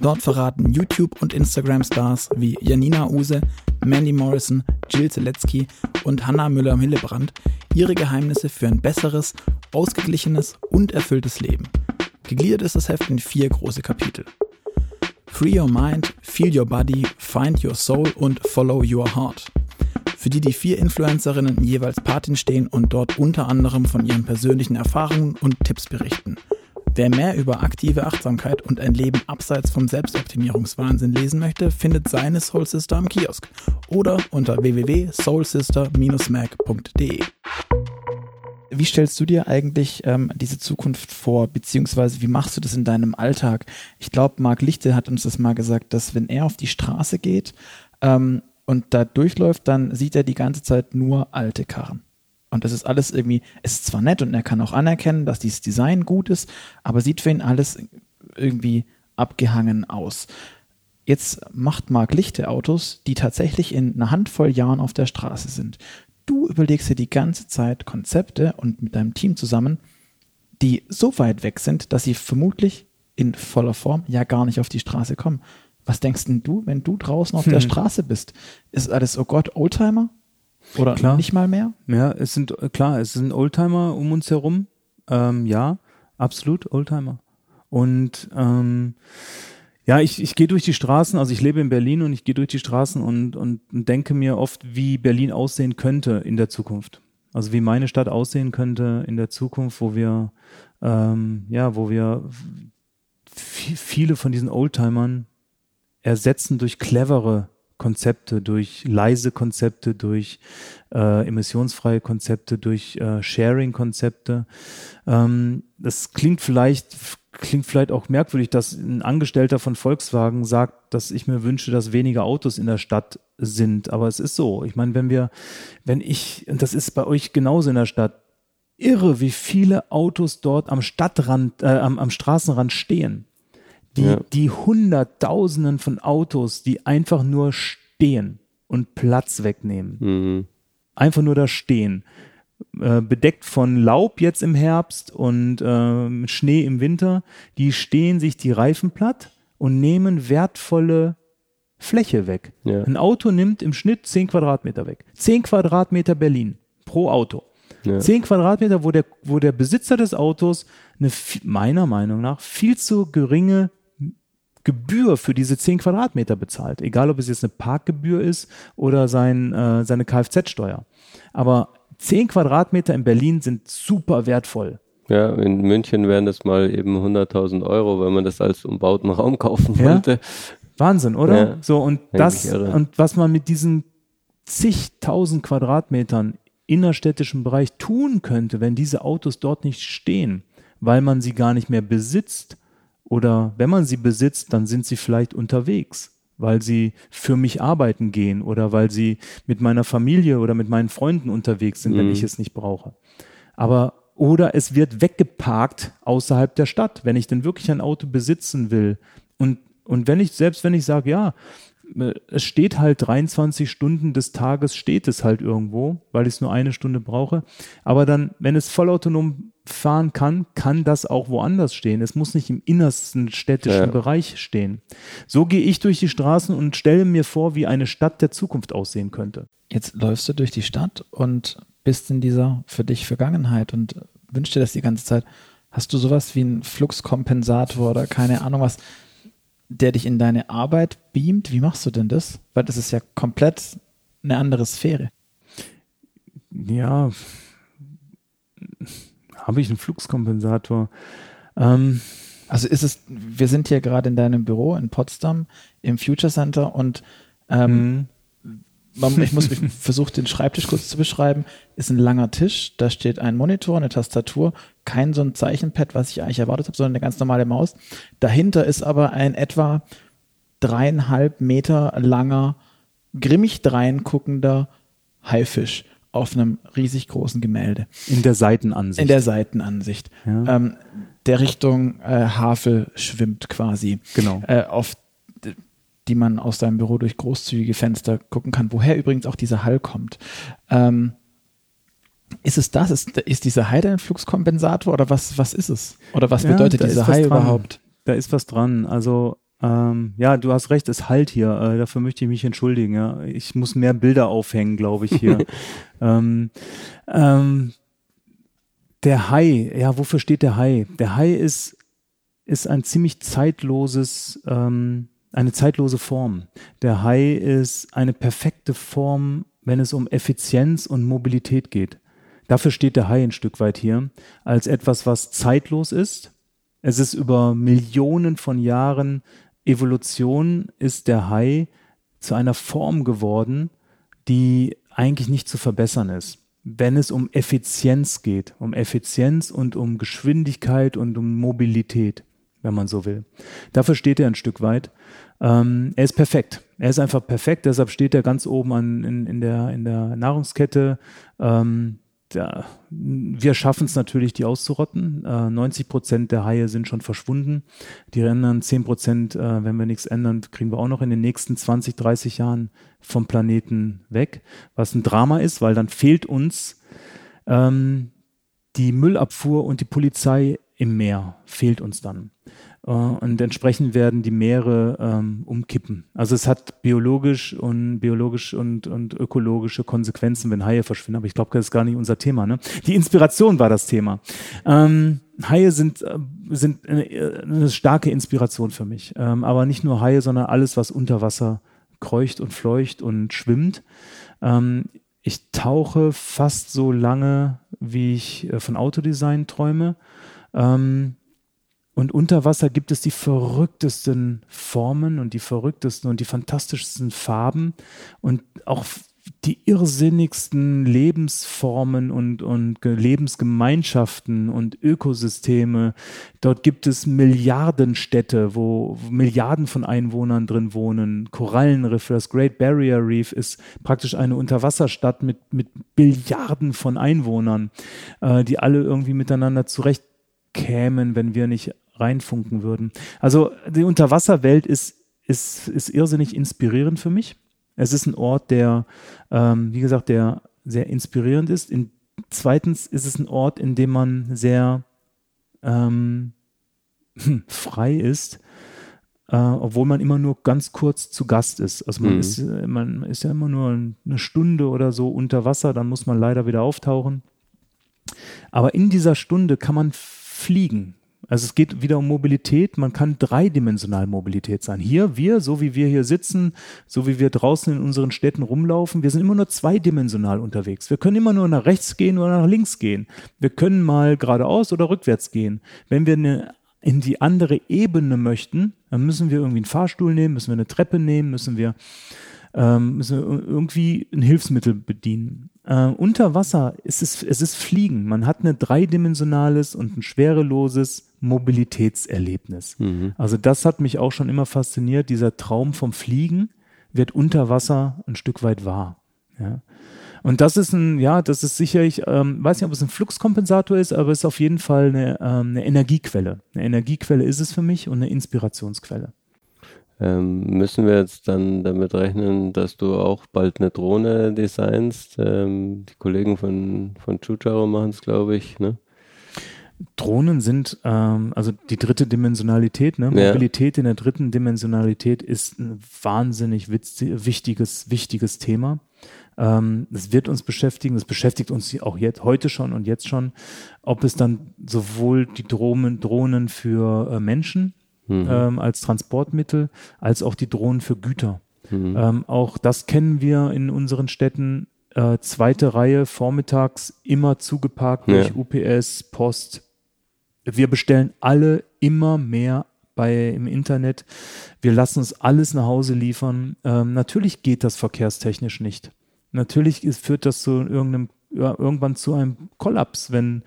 Dort verraten YouTube- und Instagram-Stars wie Janina Use, Mandy Morrison, Jill Zeletzky und Hannah Müller-Hillebrand ihre Geheimnisse für ein besseres, ausgeglichenes und erfülltes Leben. Gegliedert ist das Heft in vier große Kapitel. Free Your Mind, Feel Your Body, Find Your Soul und Follow Your Heart. Für die die vier Influencerinnen jeweils Patin stehen und dort unter anderem von ihren persönlichen Erfahrungen und Tipps berichten. Wer mehr über aktive Achtsamkeit und ein Leben abseits vom Selbstoptimierungswahnsinn lesen möchte, findet seine Soul Sister am Kiosk oder unter www.soulsister-mac.de. Wie stellst du dir eigentlich ähm, diese Zukunft vor, beziehungsweise wie machst du das in deinem Alltag? Ich glaube, Marc Lichte hat uns das mal gesagt, dass wenn er auf die Straße geht ähm, und da durchläuft, dann sieht er die ganze Zeit nur alte Karren. Und das ist alles irgendwie, es ist zwar nett und er kann auch anerkennen, dass dieses Design gut ist, aber sieht für ihn alles irgendwie abgehangen aus. Jetzt macht Marc Lichte Autos, die tatsächlich in einer Handvoll Jahren auf der Straße sind du überlegst dir die ganze Zeit Konzepte und mit deinem Team zusammen, die so weit weg sind, dass sie vermutlich in voller Form ja gar nicht auf die Straße kommen. Was denkst denn du, wenn du draußen auf hm. der Straße bist? Ist alles, oh Gott, Oldtimer? Oder klar. nicht mal mehr? Ja, es sind, klar, es sind Oldtimer um uns herum. Ähm, ja, absolut Oldtimer. Und ähm, ja, ich, ich gehe durch die Straßen, also ich lebe in Berlin und ich gehe durch die Straßen und, und, denke mir oft, wie Berlin aussehen könnte in der Zukunft. Also wie meine Stadt aussehen könnte in der Zukunft, wo wir, ähm, ja, wo wir viele von diesen Oldtimern ersetzen durch clevere Konzepte, durch leise Konzepte, durch äh, emissionsfreie Konzepte, durch äh, Sharing-Konzepte. Ähm, das klingt vielleicht klingt vielleicht auch merkwürdig, dass ein Angestellter von Volkswagen sagt, dass ich mir wünsche, dass weniger Autos in der Stadt sind. Aber es ist so. Ich meine, wenn wir, wenn ich, und das ist bei euch genauso in der Stadt, irre, wie viele Autos dort am Stadtrand, äh, am, am Straßenrand stehen. Die, ja. die Hunderttausenden von Autos, die einfach nur stehen und Platz wegnehmen. Mhm. Einfach nur da stehen. Äh, bedeckt von Laub jetzt im Herbst und äh, Schnee im Winter. Die stehen sich die Reifen platt und nehmen wertvolle Fläche weg. Ja. Ein Auto nimmt im Schnitt 10 Quadratmeter weg. 10 Quadratmeter Berlin pro Auto. Ja. 10 Quadratmeter, wo der, wo der Besitzer des Autos eine meiner Meinung nach viel zu geringe Gebühr für diese 10 Quadratmeter bezahlt. Egal, ob es jetzt eine Parkgebühr ist oder sein, äh, seine Kfz-Steuer. Aber 10 Quadratmeter in Berlin sind super wertvoll. Ja, in München wären das mal eben 100.000 Euro, wenn man das als umbauten Raum kaufen Ja. wollte. Wahnsinn, oder? Ja. So, und das, irre. und was man mit diesen zigtausend Quadratmetern innerstädtischen Bereich tun könnte, wenn diese Autos dort nicht stehen, weil man sie gar nicht mehr besitzt oder wenn man sie besitzt, dann sind sie vielleicht unterwegs, weil sie für mich arbeiten gehen oder weil sie mit meiner Familie oder mit meinen Freunden unterwegs sind, wenn Mhm. ich es nicht brauche. Aber oder es wird weggeparkt außerhalb der Stadt, wenn ich denn wirklich ein Auto besitzen will. Und, und wenn ich, selbst wenn ich sage, ja, äh, es steht halt 23 Stunden des Tages steht es halt irgendwo, weil ich es nur eine Stunde brauche. Aber dann, wenn es vollautonom fahren kann, kann das auch woanders stehen. Es muss nicht im innersten städtischen Ja. Bereich stehen. So gehe ich durch die Straßen und stelle mir vor, wie eine Stadt der Zukunft aussehen könnte. Jetzt läufst du durch die Stadt und bist in dieser für dich Vergangenheit und wünschst dir das die ganze Zeit. Hast du sowas wie einen Fluxkompensator oder keine Ahnung was, der dich in deine Arbeit beamt? Wie machst du denn das? Weil das ist ja komplett eine andere Sphäre. Ja, habe ich einen Fluxkompensator? Ähm, Also ist es, wir sind hier gerade in deinem Büro in Potsdam im Future Center und ähm, man, ich muss, versuche den Schreibtisch kurz zu beschreiben, ist ein langer Tisch, da steht ein Monitor, eine Tastatur, kein so ein Zeichenpad, was ich eigentlich erwartet habe, sondern eine ganz normale Maus. Dahinter ist aber ein etwa dreieinhalb Meter langer, grimmig dreinguckender Haifisch auf einem riesig großen Gemälde. in der Seitenansicht. In der Seitenansicht. Ja. Ähm, der Richtung äh, Havel schwimmt quasi. Genau. Äh, auf die man aus seinem Büro durch großzügige Fenster gucken kann, woher übrigens auch dieser Hall kommt. Ähm, ist es das? Ist, ist dieser Hai ein Fluxkompensator oder was, was ist es? Oder was bedeutet dieser Hai dran. überhaupt? Da ist was dran. Also ähm, ja, du hast recht, es halt hier. Äh, dafür möchte ich mich entschuldigen. Ja. Ich muss mehr Bilder aufhängen, glaube ich, hier. ähm, ähm, der Hai, ja, wofür steht der Hai? Der Hai ist, ist ein ziemlich zeitloses, ähm, eine zeitlose Form. Der Hai ist eine perfekte Form, wenn es um Effizienz und Mobilität geht. Dafür steht der Hai ein Stück weit hier, als etwas, was zeitlos ist. Es ist über Millionen von Jahren Evolution ist der Hai zu einer Form geworden, die eigentlich nicht zu verbessern ist. Wenn es um Effizienz geht, um Effizienz und um Geschwindigkeit und um Mobilität, wenn man so will. Dafür steht er ein Stück weit. Ähm, er ist perfekt. Er ist einfach perfekt, deshalb steht er ganz oben an, in, in, der, in der Nahrungskette. Ähm, da, wir schaffen es natürlich, die auszurotten. Äh, 90 Prozent der Haie sind schon verschwunden. Die anderen 10 Prozent, äh, wenn wir nichts ändern, kriegen wir auch noch in den nächsten 20, 30 Jahren vom Planeten weg. Was ein Drama ist, weil dann fehlt uns ähm, die Müllabfuhr und die Polizei im Meer, fehlt uns dann. Äh, und entsprechend werden die Meere ähm, umkippen. Also es hat biologisch und biologisch und, und ökologische Konsequenzen, wenn Haie verschwinden. Aber ich glaube, das ist gar nicht unser Thema. Ne? Die Inspiration war das Thema. Ähm, Haie sind, äh, sind eine, eine starke Inspiration für mich. Ähm, aber nicht nur Haie, sondern alles, was unter Wasser kreucht und fleucht und schwimmt. Ähm, ich tauche fast so lange, wie ich äh, von Autodesign träume. Ähm, und unter Wasser gibt es die verrücktesten Formen und die verrücktesten und die fantastischsten Farben und auch die irrsinnigsten Lebensformen und, und Ge- Lebensgemeinschaften und Ökosysteme. Dort gibt es Milliardenstädte, wo Milliarden von Einwohnern drin wohnen. Korallenriffe, das Great Barrier Reef ist praktisch eine Unterwasserstadt mit, mit Billiarden von Einwohnern, äh, die alle irgendwie miteinander zurechtkämen, wenn wir nicht reinfunken würden. Also die Unterwasserwelt ist, ist, ist irrsinnig inspirierend für mich. Es ist ein Ort, der, ähm, wie gesagt, der sehr inspirierend ist. In, zweitens ist es ein Ort, in dem man sehr ähm, frei ist, äh, obwohl man immer nur ganz kurz zu Gast ist. Also man, mhm. ist, äh, man ist ja immer nur eine Stunde oder so unter Wasser, dann muss man leider wieder auftauchen. Aber in dieser Stunde kann man fliegen. Also es geht wieder um Mobilität. Man kann dreidimensional Mobilität sein. Hier, wir, so wie wir hier sitzen, so wie wir draußen in unseren Städten rumlaufen, wir sind immer nur zweidimensional unterwegs. Wir können immer nur nach rechts gehen oder nach links gehen. Wir können mal geradeaus oder rückwärts gehen. Wenn wir eine in die andere Ebene möchten, dann müssen wir irgendwie einen Fahrstuhl nehmen, müssen wir eine Treppe nehmen, müssen wir, ähm, müssen wir irgendwie ein Hilfsmittel bedienen. Äh, unter Wasser ist es, es ist Fliegen. Man hat ein dreidimensionales und ein schwereloses Mobilitätserlebnis. Mhm. Also das hat mich auch schon immer fasziniert. Dieser Traum vom Fliegen wird unter Wasser ein Stück weit wahr. Ja. Und das ist ein, ja, das ist sicherlich, ähm, weiß nicht, ob es ein Fluxkompensator ist, aber es ist auf jeden Fall eine, ähm, eine Energiequelle. Eine Energiequelle ist es für mich und eine Inspirationsquelle. Ähm, müssen wir jetzt dann damit rechnen, dass du auch bald eine Drohne designst? Ähm, die Kollegen von, von Chucharo machen es, glaube ich, ne? Drohnen sind, ähm, also die dritte Dimensionalität, ne? Mobilität ja. in der dritten Dimensionalität ist ein wahnsinnig wichtiges, wichtiges Thema. Ähm, das wird uns beschäftigen, das beschäftigt uns auch jetzt, heute schon und jetzt schon, ob es dann sowohl die Drohnen, Drohnen für äh, Menschen mhm. ähm, als Transportmittel, als auch die Drohnen für Güter. Mhm. Ähm, auch das kennen wir in unseren Städten. Äh, zweite Reihe vormittags immer zugeparkt ja. durch UPS, Post. Wir bestellen alle immer mehr bei im Internet. Wir lassen uns alles nach Hause liefern. Ähm, natürlich geht das verkehrstechnisch nicht. Natürlich ist, führt das zu irgendeinem, ja, irgendwann zu einem Kollaps, wenn,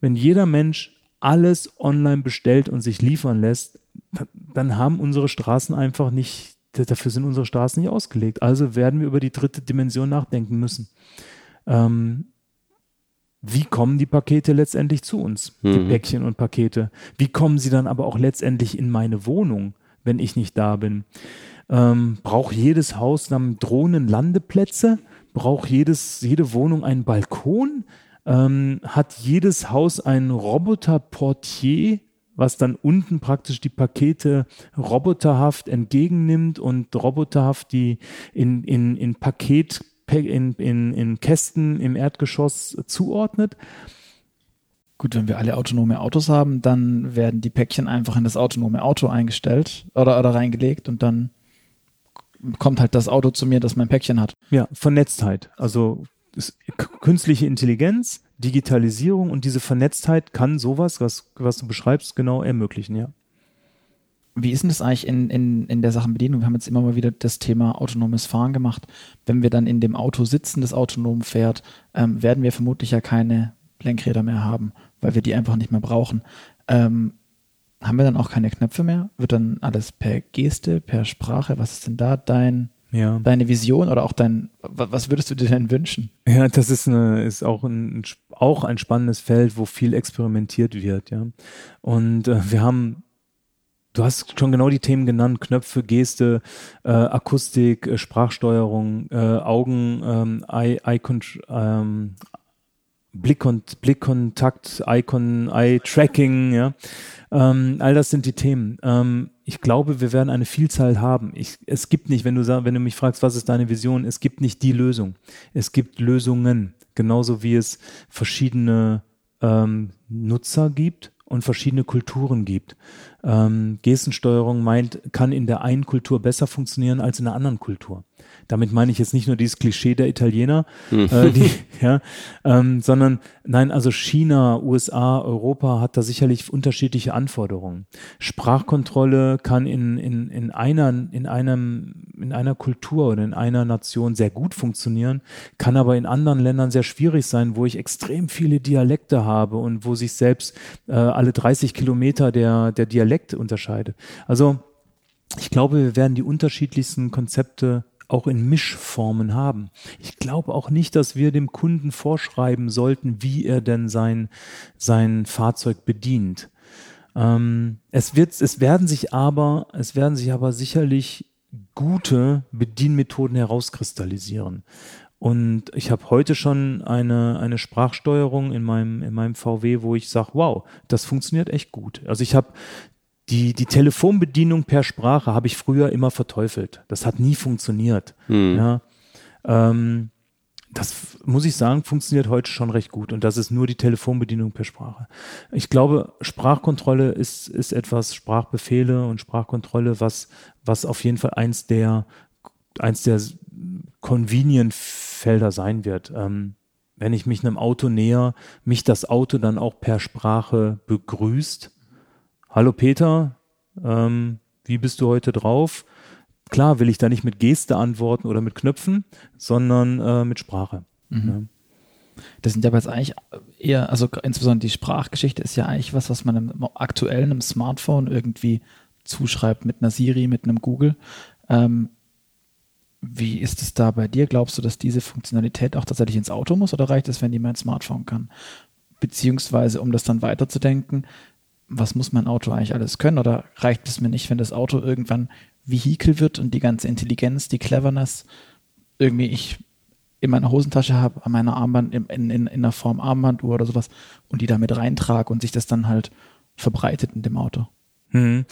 wenn jeder Mensch alles online bestellt und sich liefern lässt, dann haben unsere Straßen einfach nicht, dafür sind unsere Straßen nicht ausgelegt. Also werden wir über die dritte Dimension nachdenken müssen. Ähm, wie kommen die Pakete letztendlich zu uns, mhm. die Päckchen und Pakete? Wie kommen sie dann aber auch letztendlich in meine Wohnung, wenn ich nicht da bin? Ähm, braucht jedes Haus dann Drohnenlandeplätze? Braucht jedes, jede Wohnung einen Balkon? Ähm, hat jedes Haus einen Roboterportier, was dann unten praktisch die Pakete roboterhaft entgegennimmt und roboterhaft die in, in, in Paket, in, in, in Kästen im Erdgeschoss zuordnet. Gut, wenn wir alle autonome Autos haben, dann werden die Päckchen einfach in das autonome Auto eingestellt oder, oder reingelegt und dann kommt halt das Auto zu mir, das mein Päckchen hat. Ja, Vernetztheit. Also künstliche Intelligenz, Digitalisierung und diese Vernetztheit kann sowas, was, was du beschreibst, genau ermöglichen, ja. Wie ist denn das eigentlich in, in, in der Sachenbedienung? Wir haben jetzt immer mal wieder das Thema autonomes Fahren gemacht. Wenn wir dann in dem Auto sitzen, das autonom fährt, ähm, werden wir vermutlich ja keine Lenkräder mehr haben, weil wir die einfach nicht mehr brauchen. Ähm, haben wir dann auch keine Knöpfe mehr? Wird dann alles per Geste, per Sprache? Was ist denn da dein, ja. deine Vision oder auch dein, was würdest du dir denn wünschen? Ja, das ist, eine, ist auch, ein, auch ein spannendes Feld, wo viel experimentiert wird, ja. Und äh, wir haben Du hast schon genau die Themen genannt, Knöpfe, Geste, äh, Akustik, äh, Sprachsteuerung, äh, Augen, ähm, Eye, Eye, ähm, Blick und Blickkontakt, Icon, Eye Tracking, ja. Ähm, all das sind die Themen. Ähm, ich glaube, wir werden eine Vielzahl haben. Ich, es gibt nicht, wenn du sag, wenn du mich fragst, was ist deine Vision, es gibt nicht die Lösung. Es gibt Lösungen, genauso wie es verschiedene ähm, Nutzer gibt und verschiedene Kulturen gibt. Ähm, Gestensteuerung meint, kann in der einen Kultur besser funktionieren als in der anderen Kultur. Damit meine ich jetzt nicht nur dieses Klischee der Italiener, mhm. äh, die, ja, ähm, sondern nein, also China, USA, Europa hat da sicherlich unterschiedliche Anforderungen. Sprachkontrolle kann in, in, in einer, in einem, in einer Kultur oder in einer Nation sehr gut funktionieren, kann aber in anderen Ländern sehr schwierig sein, wo ich extrem viele Dialekte habe und wo sich selbst äh, alle 30 Kilometer der, der Dialekt unterscheidet. Also ich glaube, wir werden die unterschiedlichsten Konzepte auch in Mischformen haben. Ich glaube auch nicht, dass wir dem Kunden vorschreiben sollten, wie er denn sein, sein Fahrzeug bedient. Ähm, es wird, es werden sich aber, es werden sich aber sicherlich gute Bedienmethoden herauskristallisieren. Und ich habe heute schon eine, eine Sprachsteuerung in meinem, in meinem VW, wo ich sage, wow, das funktioniert echt gut. Also ich habe die, die Telefonbedienung per Sprache habe ich früher immer verteufelt. Das hat nie funktioniert. Mhm. Ja, ähm, das muss ich sagen, funktioniert heute schon recht gut. Und das ist nur die Telefonbedienung per Sprache. Ich glaube, Sprachkontrolle ist, ist etwas, Sprachbefehle und Sprachkontrolle, was, was auf jeden Fall eins der, eins der Convenient-Felder sein wird. Ähm, wenn ich mich einem Auto näher, mich das Auto dann auch per Sprache begrüßt. Hallo Peter, ähm, wie bist du heute drauf? Klar will ich da nicht mit Geste antworten oder mit Knöpfen, sondern äh, mit Sprache. Mhm. Ja. Das sind ja jetzt eigentlich eher, also insbesondere die Sprachgeschichte ist ja eigentlich was, was man im aktuellen im Smartphone irgendwie zuschreibt mit einer Siri, mit einem Google. Ähm, wie ist es da bei dir? Glaubst du, dass diese Funktionalität auch tatsächlich ins Auto muss oder reicht es, wenn die mein Smartphone kann? Beziehungsweise, um das dann weiterzudenken, was muss mein Auto eigentlich alles können? Oder reicht es mir nicht, wenn das Auto irgendwann Vehikel wird und die ganze Intelligenz, die Cleverness irgendwie ich in meiner Hosentasche habe, an meiner Armband, in, in, in der Form Armbanduhr oder sowas und die damit reintrage und sich das dann halt verbreitet in dem Auto. Hm.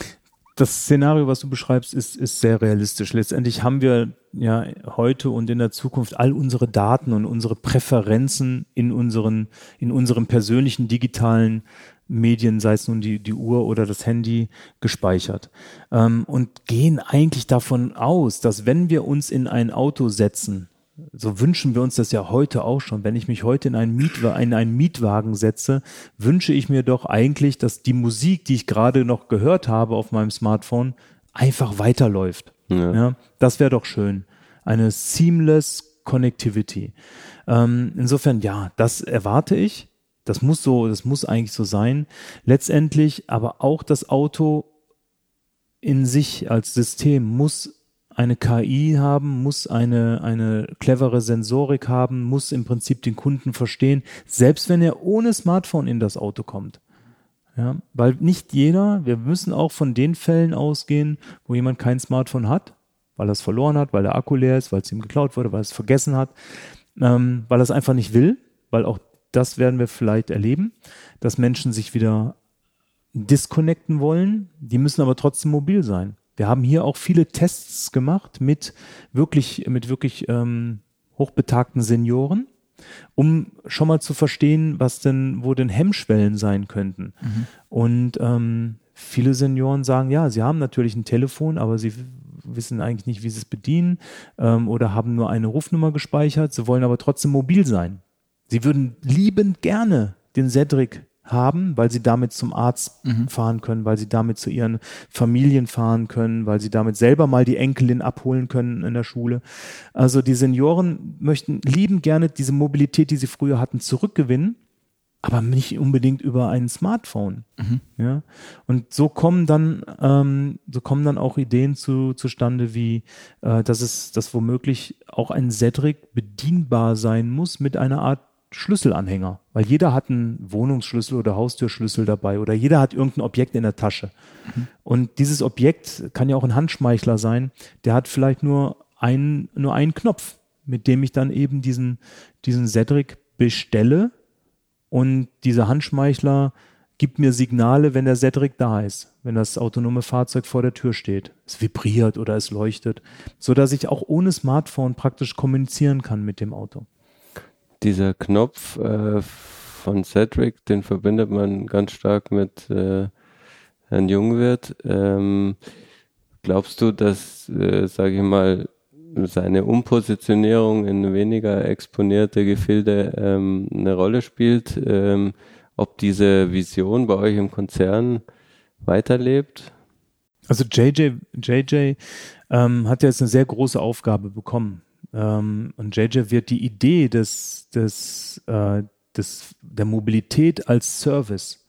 Das Szenario, was du beschreibst, ist, ist sehr realistisch. Letztendlich haben wir ja heute und in der Zukunft all unsere Daten und unsere Präferenzen in unseren, in unserem persönlichen digitalen Medien, sei es nun die, die Uhr oder das Handy, gespeichert. Ähm, und gehen eigentlich davon aus, dass wenn wir uns in ein Auto setzen, so wünschen wir uns das ja heute auch schon. Wenn ich mich heute in einen, Mietwa in einen Mietwagen setze, wünsche ich mir doch eigentlich, dass die Musik, die ich gerade noch gehört habe auf meinem Smartphone, einfach weiterläuft. Ja. ja das wäre doch schön. Eine seamless Connectivity. Ähm, insofern, ja, das erwarte ich. Das muss so, das muss eigentlich so sein. Letztendlich aber auch das Auto in sich als System muss eine KI haben, muss eine, eine clevere Sensorik haben, muss im Prinzip den Kunden verstehen, selbst wenn er ohne Smartphone in das Auto kommt. Ja, weil nicht jeder, wir müssen auch von den Fällen ausgehen, wo jemand kein Smartphone hat, weil er es verloren hat, weil der Akku leer ist, weil es ihm geklaut wurde, weil er es vergessen hat, ähm, weil er es einfach nicht will, weil auch das werden wir vielleicht erleben, dass Menschen sich wieder disconnecten wollen. Die müssen aber trotzdem mobil sein. Wir haben hier auch viele Tests gemacht mit wirklich, mit wirklich ähm, hochbetagten Senioren, um schon mal zu verstehen, was denn, wo denn Hemmschwellen sein könnten. Mhm. Und ähm, viele Senioren sagen, ja, sie haben natürlich ein Telefon, aber sie wissen eigentlich nicht, wie sie es bedienen ähm, oder haben nur eine Rufnummer gespeichert. Sie wollen aber trotzdem mobil sein. Sie würden liebend gerne den Cedric haben, weil sie damit zum Arzt mhm. fahren können, weil sie damit zu ihren Familien fahren können, weil sie damit selber mal die Enkelin abholen können in der Schule. Also die Senioren möchten liebend gerne diese Mobilität, die sie früher hatten, zurückgewinnen, aber nicht unbedingt über ein Smartphone. Mhm. Ja, und so kommen dann ähm, so kommen dann auch Ideen zu, zustande, wie äh, dass es, dass womöglich auch ein Cedric bedienbar sein muss mit einer Art Schlüsselanhänger, weil jeder hat einen Wohnungsschlüssel oder Haustürschlüssel dabei oder jeder hat irgendein Objekt in der Tasche. Mhm. Und dieses Objekt kann ja auch ein Handschmeichler sein, der hat vielleicht nur einen, nur einen Knopf, mit dem ich dann eben diesen, diesen Cedric bestelle und dieser Handschmeichler gibt mir Signale, wenn der Cedric da ist, wenn das autonome Fahrzeug vor der Tür steht. Es vibriert oder es leuchtet, so dass ich auch ohne Smartphone praktisch kommunizieren kann mit dem Auto dieser Knopf äh, von Cedric, den verbindet man ganz stark mit äh, Herrn Jungwirth. Ähm, glaubst du, dass, äh, sage ich mal, seine Umpositionierung in weniger exponierte Gefilde ähm, eine Rolle spielt? Ähm, ob diese Vision bei euch im Konzern weiterlebt? Also JJ, JJ ähm, hat jetzt eine sehr große Aufgabe bekommen. Ähm, und JJ wird die Idee des, des, äh, des, der Mobilität als Service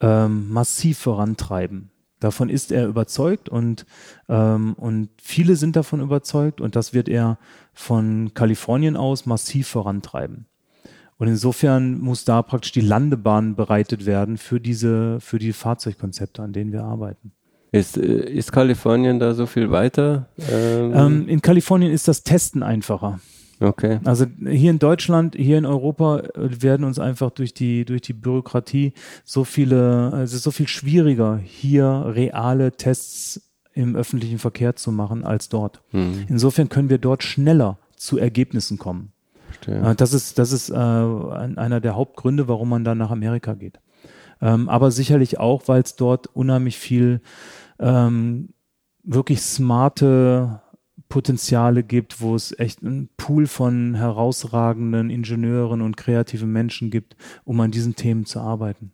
ähm, massiv vorantreiben. Davon ist er überzeugt und, ähm, und viele sind davon überzeugt und das wird er von Kalifornien aus massiv vorantreiben. Und insofern muss da praktisch die Landebahn bereitet werden für diese, für die Fahrzeugkonzepte, an denen wir arbeiten. Ist, äh, ist Kalifornien da so viel weiter? Ähm, ähm, in Kalifornien ist das Testen einfacher. Okay. Also hier in Deutschland, hier in Europa äh, werden uns einfach durch die durch die Bürokratie so viele, also es ist so viel schwieriger, hier reale Tests im öffentlichen Verkehr zu machen als dort. Hm. Insofern können wir dort schneller zu Ergebnissen kommen. Verstehe. Äh, das ist das ist äh, einer der Hauptgründe, warum man dann nach Amerika geht. Ähm, aber sicherlich auch, weil es dort unheimlich viel ähm, wirklich smarte Potenziale gibt, wo es echt einen Pool von herausragenden Ingenieuren und kreativen Menschen gibt, um an diesen Themen zu arbeiten.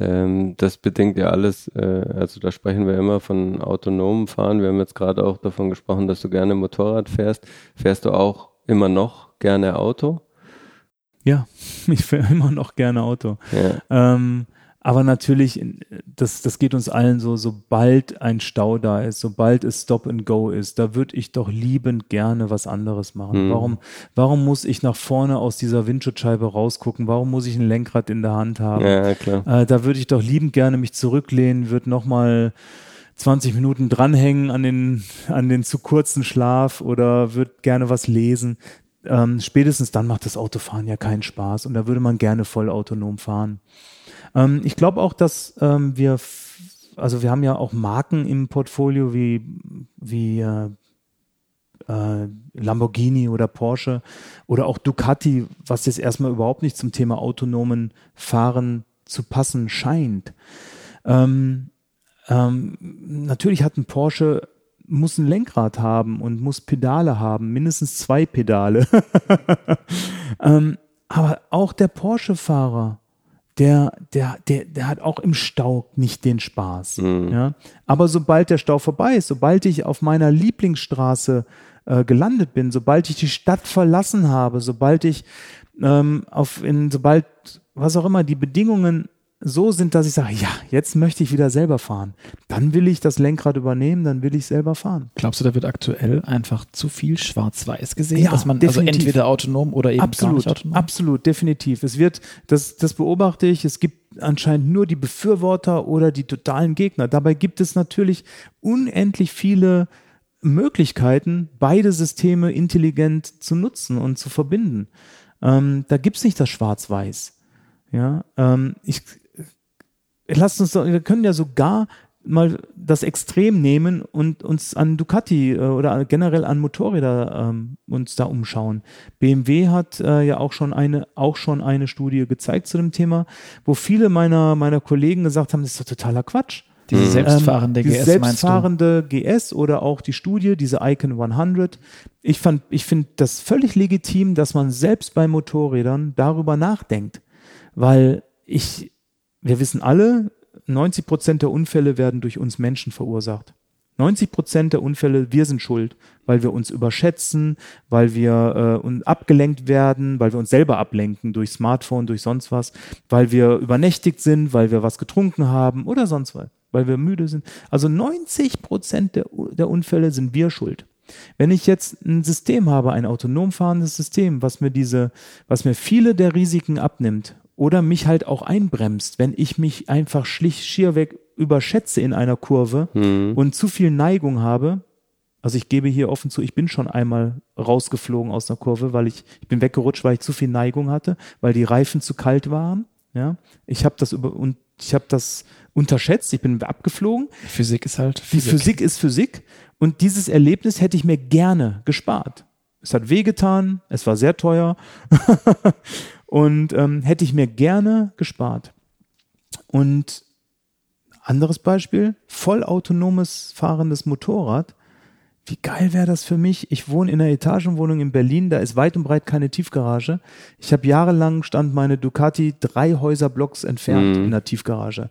Ähm, das bedingt ja alles, äh, also da sprechen wir immer von autonomem Fahren. Wir haben jetzt gerade auch davon gesprochen, dass du gerne Motorrad fährst. Fährst du auch immer noch gerne Auto? Ja, ich fahre immer noch gerne Auto. Ja. Ähm, aber natürlich, das, das geht uns allen so, sobald ein Stau da ist, sobald es Stop and Go ist, da würde ich doch liebend gerne was anderes machen. Mhm. Warum, warum muss ich nach vorne aus dieser Windschutzscheibe rausgucken? Warum muss ich ein Lenkrad in der Hand haben? Ja, klar. Äh, da würde ich doch liebend gerne mich zurücklehnen, würde nochmal 20 Minuten dranhängen an den, an den zu kurzen Schlaf oder würde gerne was lesen. Ähm, spätestens dann macht das Autofahren ja keinen Spaß und da würde man gerne voll autonom fahren. Ähm, ich glaube auch, dass ähm, wir, also wir haben ja auch Marken im Portfolio wie, wie äh, äh, Lamborghini oder Porsche oder auch Ducati, was jetzt erstmal überhaupt nicht zum Thema autonomen Fahren zu passen scheint. Ähm, ähm, natürlich hat ein Porsche muss ein Lenkrad haben und muss Pedale haben, mindestens zwei Pedale. ähm, aber auch der Porsche-Fahrer der, der, der, der hat auch im Stau nicht den Spaß. Mhm. Ja? Aber sobald der Stau vorbei ist, sobald ich auf meiner Lieblingsstraße äh, gelandet bin, sobald ich die Stadt verlassen habe, sobald ich ähm, auf in, sobald was auch immer die Bedingungen so sind, dass ich sage, ja, jetzt möchte ich wieder selber fahren. Dann will ich das Lenkrad übernehmen, dann will ich selber fahren. Glaubst du, da wird aktuell einfach zu viel schwarz-weiß gesehen, ja, dass man also definitiv. also entweder autonom oder eben absolut, gar nicht autonom? Absolut, definitiv. Es wird, das, das beobachte ich, es gibt anscheinend nur die Befürworter oder die totalen Gegner. Dabei gibt es natürlich unendlich viele Möglichkeiten, beide Systeme intelligent zu nutzen und zu verbinden. Ähm, da gibt es nicht das Schwarz-Weiß. Ja, ähm, ich, lasst uns wir können ja sogar mal das Extrem nehmen und uns an Ducati äh, oder generell an Motorräder ähm, uns da umschauen. BMW hat äh, ja auch schon eine auch schon eine Studie gezeigt zu dem Thema, wo viele meiner meiner Kollegen gesagt haben, das ist doch totaler Quatsch. Diese mhm. selbstfahrende ähm, GS selbstfahrende GS oder auch die Studie, diese Icon 100. Ich fand, ich finde das völlig legitim, dass man selbst bei Motorrädern darüber nachdenkt, weil ich wir wissen alle, 90 Prozent der Unfälle werden durch uns Menschen verursacht. 90 Prozent der Unfälle, wir sind schuld, weil wir uns überschätzen, weil wir äh, abgelenkt werden, weil wir uns selber ablenken durch Smartphone, durch sonst was, weil wir übernächtigt sind, weil wir was getrunken haben oder sonst was, weil wir müde sind. Also 90 Prozent der, der Unfälle sind wir schuld. Wenn ich jetzt ein System habe, ein autonom fahrendes System, was mir diese, was mir viele der Risiken abnimmt oder mich halt auch einbremst, wenn ich mich einfach schlicht schierweg überschätze in einer Kurve mhm. und zu viel Neigung habe. Also ich gebe hier offen zu, ich bin schon einmal rausgeflogen aus einer Kurve, weil ich, ich bin weggerutscht, weil ich zu viel Neigung hatte, weil die Reifen zu kalt waren. Ja, ich habe das über und ich habe das unterschätzt. Ich bin abgeflogen. Physik ist halt Physik. Die Physik ist Physik und dieses Erlebnis hätte ich mir gerne gespart. Es hat wehgetan, es war sehr teuer und ähm, hätte ich mir gerne gespart. Und anderes Beispiel, vollautonomes fahrendes Motorrad. Wie geil wäre das für mich? Ich wohne in einer Etagenwohnung in Berlin, da ist weit und breit keine Tiefgarage. Ich habe jahrelang stand meine Ducati drei Häuserblocks entfernt mhm. in der Tiefgarage.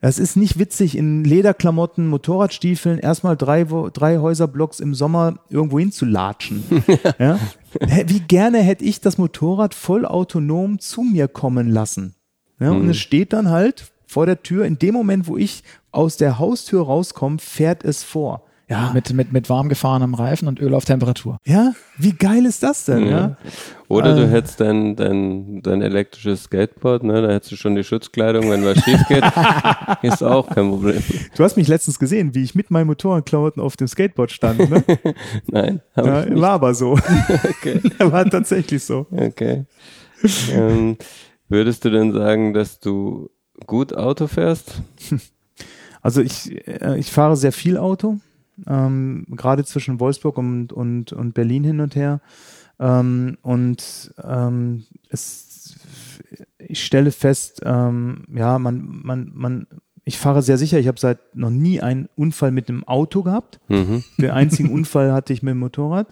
Es ist nicht witzig, in Lederklamotten, Motorradstiefeln erstmal drei, drei Häuserblocks im Sommer irgendwo hinzulatschen. ja? Wie gerne hätte ich das Motorrad voll autonom zu mir kommen lassen. Ja? Mhm. Und es steht dann halt vor der Tür. In dem Moment, wo ich aus der Haustür rauskomme, fährt es vor. Ja. Mit, mit, mit warm gefahrenem Reifen und Öl auf Temperatur. Ja, wie geil ist das denn? Ja. Oder du Äh. hättest dein, dein, dein elektrisches Skateboard, ne? da hättest du schon die Schutzkleidung, wenn was schief geht. ist auch kein Problem. Du hast mich letztens gesehen, wie ich mit meinen Motorradklamotten auf dem Skateboard stand. Ne? Nein, hab Ja, ich nicht. war aber so. Okay. war tatsächlich so. okay. ähm, würdest du denn sagen, dass du gut Auto fährst? Also ich, äh, ich fahre sehr viel Auto, ähm, gerade zwischen Wolfsburg und, und, und Berlin hin und her. Ähm, und ähm, es, ich stelle fest, ähm, ja, man, man, man, ich fahre sehr sicher. Ich habe seit noch nie einen Unfall mit einem Auto gehabt. Mhm. Den einzigen Unfall hatte ich mit dem Motorrad.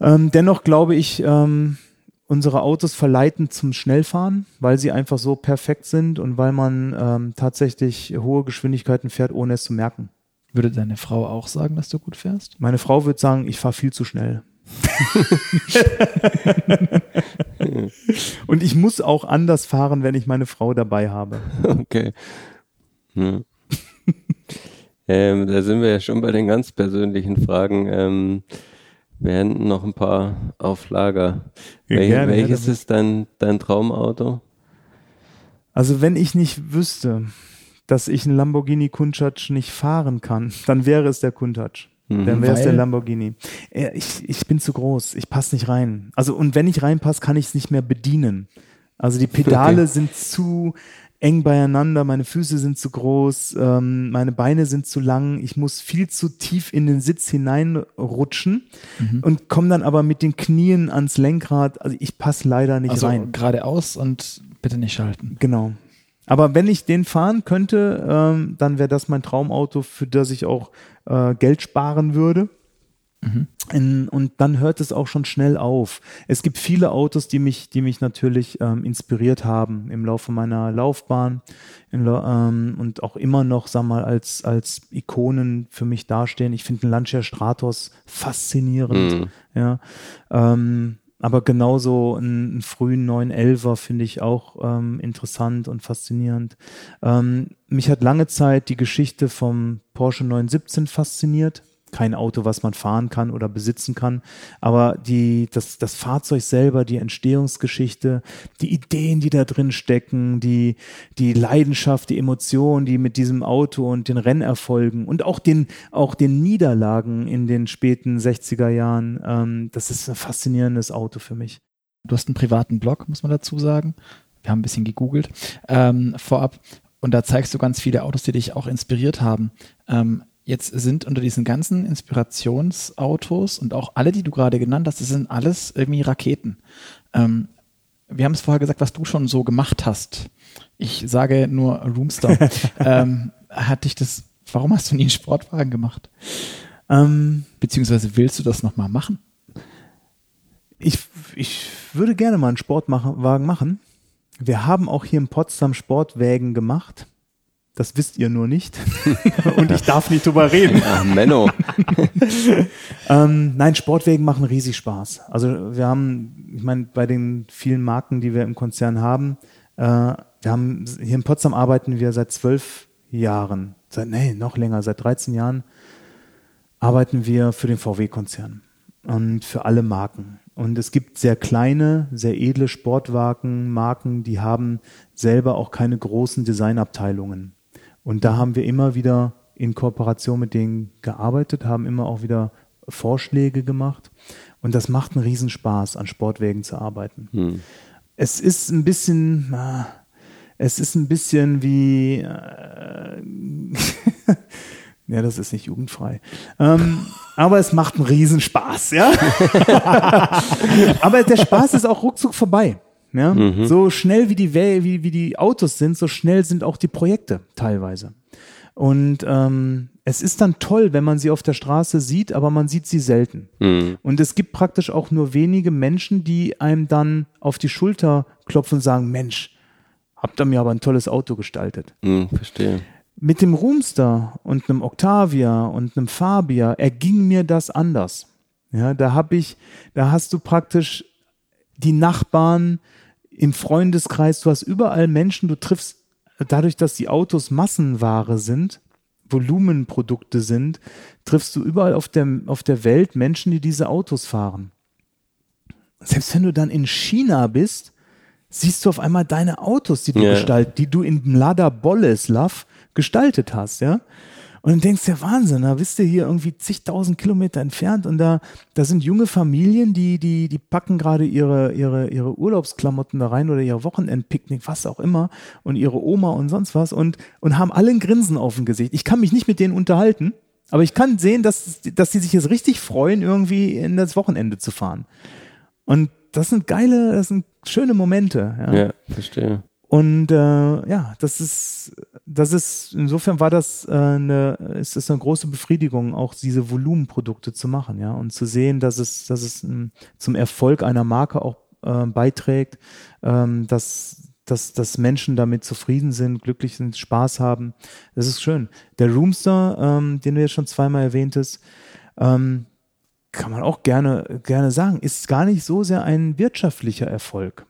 Ähm, dennoch glaube ich, ähm, unsere Autos verleiten zum Schnellfahren, weil sie einfach so perfekt sind und weil man ähm, tatsächlich hohe Geschwindigkeiten fährt, ohne es zu merken. Würde deine Frau auch sagen, dass du gut fährst? Meine Frau wird sagen, ich fahre viel zu schnell. und ich muss auch anders fahren, wenn ich meine Frau dabei habe. Okay. Hm. ähm, da sind wir ja schon bei den ganz persönlichen Fragen. Ähm, wir hätten noch ein paar auf Lager. Ja, Wel gerne, welches gerne. ist dein, dein Traumauto? Also wenn ich nicht wüsste, dass ich einen Lamborghini Countach nicht fahren kann, dann wäre es der Countach. Mhm. Dann wäre es der Lamborghini. Ich, ich bin zu groß. Ich passe nicht rein. Also und wenn ich reinpasse, kann ich es nicht mehr bedienen. Also die Pedale Okay. sind zu eng beieinander, meine Füße sind zu groß, ähm, meine Beine sind zu lang, ich muss viel zu tief in den Sitz hineinrutschen und komme dann aber mit den Knien ans Lenkrad. Also ich passe leider nicht Also rein. geradeaus und bitte nicht schalten. Genau. Aber wenn ich den fahren könnte, ähm, dann wäre das mein Traumauto, für das ich auch äh, Geld sparen würde. In, und dann hört es auch schon schnell auf. Es gibt viele Autos, die mich, die mich natürlich ähm, inspiriert haben im Laufe meiner Laufbahn Lau- ähm, und auch immer noch, sag mal, als, als Ikonen für mich dastehen. Ich finde den Lancia Stratos faszinierend. Mhm. Ja, ähm, aber genauso einen, einen frühen 911er finde ich auch ähm, interessant und faszinierend. Ähm, mich hat lange Zeit die Geschichte vom Porsche 917 fasziniert. Kein Auto, was man fahren kann oder besitzen kann, aber die, das, das Fahrzeug selber, die Entstehungsgeschichte, die Ideen, die da drin stecken, die, die Leidenschaft, die Emotion, die mit diesem Auto und den Rennerfolgen und auch den, auch den Niederlagen in den späten 60er Jahren, ähm, das ist ein faszinierendes Auto für mich. Du hast einen privaten Blog, muss man dazu sagen. Wir haben ein bisschen gegoogelt ähm, vorab und da zeigst du ganz viele Autos, die dich auch inspiriert haben. Ähm, jetzt sind unter diesen ganzen Inspirationsautos und auch alle, die du gerade genannt hast, das sind alles irgendwie Raketen. Ähm, wir haben es vorher gesagt, was du schon so gemacht hast. Ich sage nur Roomster. ähm, hat dich das, warum hast du nie einen Sportwagen gemacht? Ähm, Beziehungsweise willst du das nochmal machen? ich, ich würde gerne mal einen Sportwagen machen. Wir haben auch hier in Potsdam Sportwägen gemacht. Das wisst ihr nur nicht. Und ich darf nicht drüber reden. Ach, Menno. Ähm, nein, Sportwägen machen riesig Spaß. Also wir haben, ich meine, bei den vielen Marken, die wir im Konzern haben, äh, wir haben hier in Potsdam arbeiten wir seit zwölf Jahren, seit nee, noch länger, seit 13 Jahren arbeiten wir für den VW-Konzern und für alle Marken. Und es gibt sehr kleine, sehr edle Sportwagen, Marken, die haben selber auch keine großen Designabteilungen. Und da haben wir immer wieder in Kooperation mit denen gearbeitet, haben immer auch wieder Vorschläge gemacht. Und das macht einen Riesenspaß, an Sportwägen zu arbeiten. Hm. Es ist ein bisschen, ah, es ist ein bisschen wie, äh, ja, das ist nicht jugendfrei. Ähm, aber es macht einen Riesenspaß, ja. aber der Spaß ist auch ruckzuck vorbei. Ja? So schnell wie die, wie, wie die Autos sind, so schnell sind auch die Projekte teilweise. Und ähm, es ist dann toll, wenn man sie auf der Straße sieht, aber man sieht sie selten. Hm. Und es gibt praktisch auch nur wenige Menschen, die einem dann auf die Schulter klopfen und sagen, Mensch, habt ihr mir aber ein tolles Auto gestaltet. Hm, verstehe. Mit dem Roomster und einem Octavia und einem Fabia erging mir das anders. Ja, da habe ich, da hast du praktisch die Nachbarn im Freundeskreis, du hast überall Menschen, du triffst dadurch, dass die Autos Massenware sind, Volumenprodukte sind, triffst du überall auf der, auf der Welt Menschen, die diese Autos fahren. Selbst wenn du dann in China bist, siehst du auf einmal deine Autos, die du Ja. gestaltet, die du in Mlada Boleslav gestaltet hast, ja. Und dann denkst du, ja Wahnsinn, da bist du hier irgendwie zigtausend Kilometer entfernt und da, da sind junge Familien, die, die, die packen gerade ihre, ihre, ihre Urlaubsklamotten da rein oder ihr Wochenendpicknick, was auch immer, und ihre Oma und sonst was und, und haben alle ein Grinsen auf dem Gesicht. Ich kann mich nicht mit denen unterhalten, aber ich kann sehen, dass, dass die sich jetzt richtig freuen, irgendwie in das Wochenende zu fahren. Und das sind geile, das sind schöne Momente. Ja. Ja, verstehe. Und äh, ja, das ist, das ist, insofern war das äh, eine, ist es eine große Befriedigung, auch diese Volumenprodukte zu machen, ja, und zu sehen, dass es, dass es ähm, zum Erfolg einer Marke auch äh, beiträgt, ähm, dass, dass, dass Menschen damit zufrieden sind, glücklich sind, Spaß haben. Das ist schön. Der Roomster, ähm, den du jetzt schon zweimal erwähntest, ähm, kann man auch gerne, gerne sagen, ist gar nicht so sehr ein wirtschaftlicher Erfolg.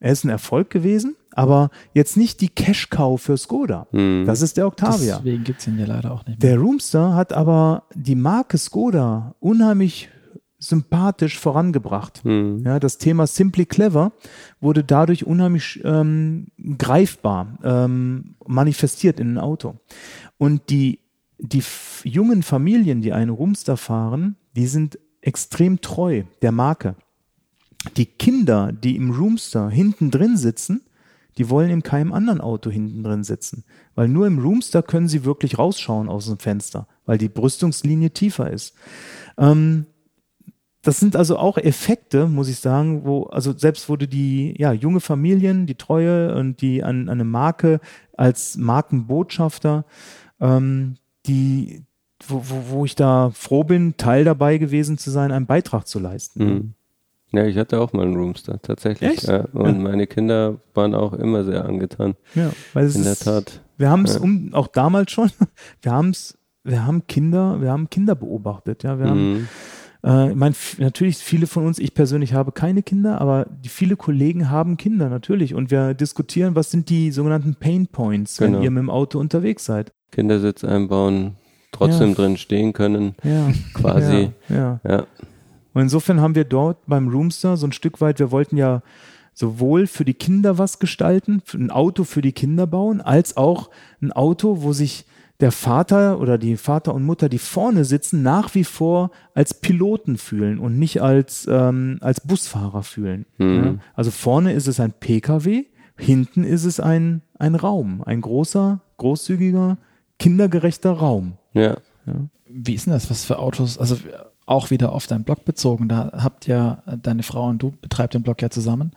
Er ist ein Erfolg gewesen, aber jetzt nicht die Cash-Cow für Skoda. Hm. Das ist der Octavia. Deswegen gibt es ihn ja leider auch nicht mehr. Der Roomster hat aber die Marke Skoda unheimlich sympathisch vorangebracht. Hm. Ja, das Thema Simply Clever wurde dadurch unheimlich ähm, greifbar, ähm, manifestiert in ein Auto. Und die, die jungen Familien, die einen Roomster fahren, die sind extrem treu der Marke. Die Kinder, die im Roomster hinten drin sitzen, die wollen in keinem anderen Auto hinten drin sitzen. Weil nur im Roomster können sie wirklich rausschauen aus dem Fenster, weil die Brüstungslinie tiefer ist. Ähm, das sind also auch Effekte, muss ich sagen, wo, also selbst wurde die, ja, junge Familien, die Treue und die an, an eine Marke als Markenbotschafter, ähm, die, wo, wo, wo ich da froh bin, Teil dabei gewesen zu sein, einen Beitrag zu leisten. Hm. Ja, ich hatte auch mal einen Roomster, tatsächlich. Echt? Ja, und Ja. meine Kinder waren auch immer sehr angetan. Ja, weil es In der Tat. Wir haben es Ja. um, auch damals schon, wir haben es, wir haben Kinder, wir haben Kinder beobachtet, ja, wir haben, Mhm. äh, ich meine, natürlich viele von uns, ich persönlich habe keine Kinder, aber die viele Kollegen haben Kinder, natürlich. Und wir diskutieren, was sind die sogenannten Pain Points, wenn Genau. ihr mit dem Auto unterwegs seid. Kindersitz einbauen, trotzdem drin stehen können, Ja, quasi. ja, ja. Ja. Und insofern haben wir dort beim Roomster so ein Stück weit, wir wollten ja sowohl für die Kinder was gestalten, für ein Auto für die Kinder bauen, als auch ein Auto, wo sich der Vater oder die Vater und Mutter, die vorne sitzen, nach wie vor als Piloten fühlen und nicht als, ähm, als Busfahrer fühlen. Mhm. Ja? Also vorne ist es ein Pkw, hinten ist es ein, ein Raum, ein großer, großzügiger, kindergerechter Raum. Ja. Wie ist denn das? Was für Autos? Also auch wieder auf deinen Blog bezogen. Da habt ja äh, deine Frau und du betreibt den Blog ja zusammen.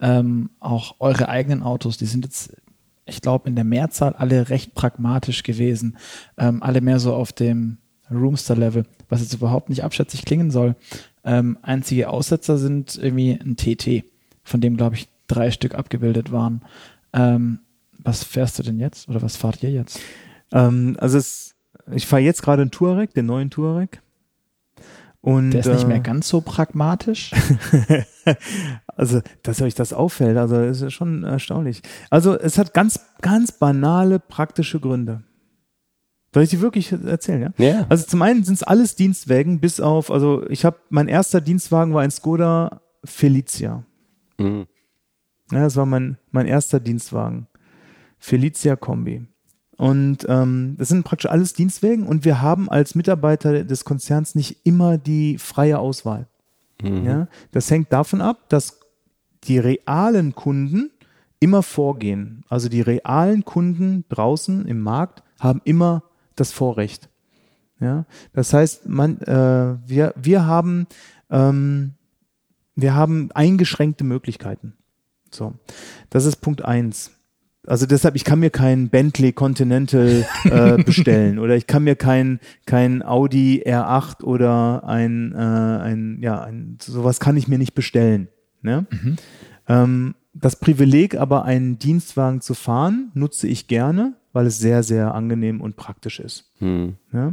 Ähm, auch eure eigenen Autos, die sind jetzt, ich glaube, in der Mehrzahl alle recht pragmatisch gewesen. Ähm, alle mehr so auf dem Roomster-Level, was jetzt überhaupt nicht abschätzig klingen soll. Ähm, einzige Aussetzer sind irgendwie ein TT, von dem, glaube ich, drei Stück abgebildet waren. Ähm, was fährst du denn jetzt? Oder was fahrt ihr jetzt? Ähm, also es, ich fahre jetzt gerade einen Touareg, den neuen Touareg. Und, Der ist nicht äh, mehr ganz so pragmatisch. Also, dass euch das auffällt, also ist ja schon erstaunlich. Also, es hat ganz, ganz banale praktische Gründe. Soll ich die wirklich erzählen, ja? Ja. Also zum einen sind es alles Dienstwägen, bis auf, also ich habe, mein erster Dienstwagen war ein Skoda Felicia. Mhm. Ja, das war mein, mein erster Dienstwagen. Felicia Kombi. Und ähm, das sind praktisch alles Dienstwägen und wir haben als Mitarbeiter des Konzerns nicht immer die freie Auswahl. Mhm. Ja, das hängt davon ab, dass die realen Kunden immer vorgehen. Also die realen Kunden draußen im Markt haben immer das Vorrecht. Ja, das heißt, man, äh, wir, wir haben, ähm, wir haben eingeschränkte Möglichkeiten. So, das ist Punkt eins. Also deshalb, ich kann mir kein Bentley Continental äh, bestellen oder ich kann mir kein, kein Audi R8 oder ein, äh, ein, ja, ein, sowas kann ich mir nicht bestellen. Ne? Ähm, das Privileg, aber einen Dienstwagen zu fahren, nutze ich gerne, weil es sehr, sehr angenehm und praktisch ist. Mhm. Ja?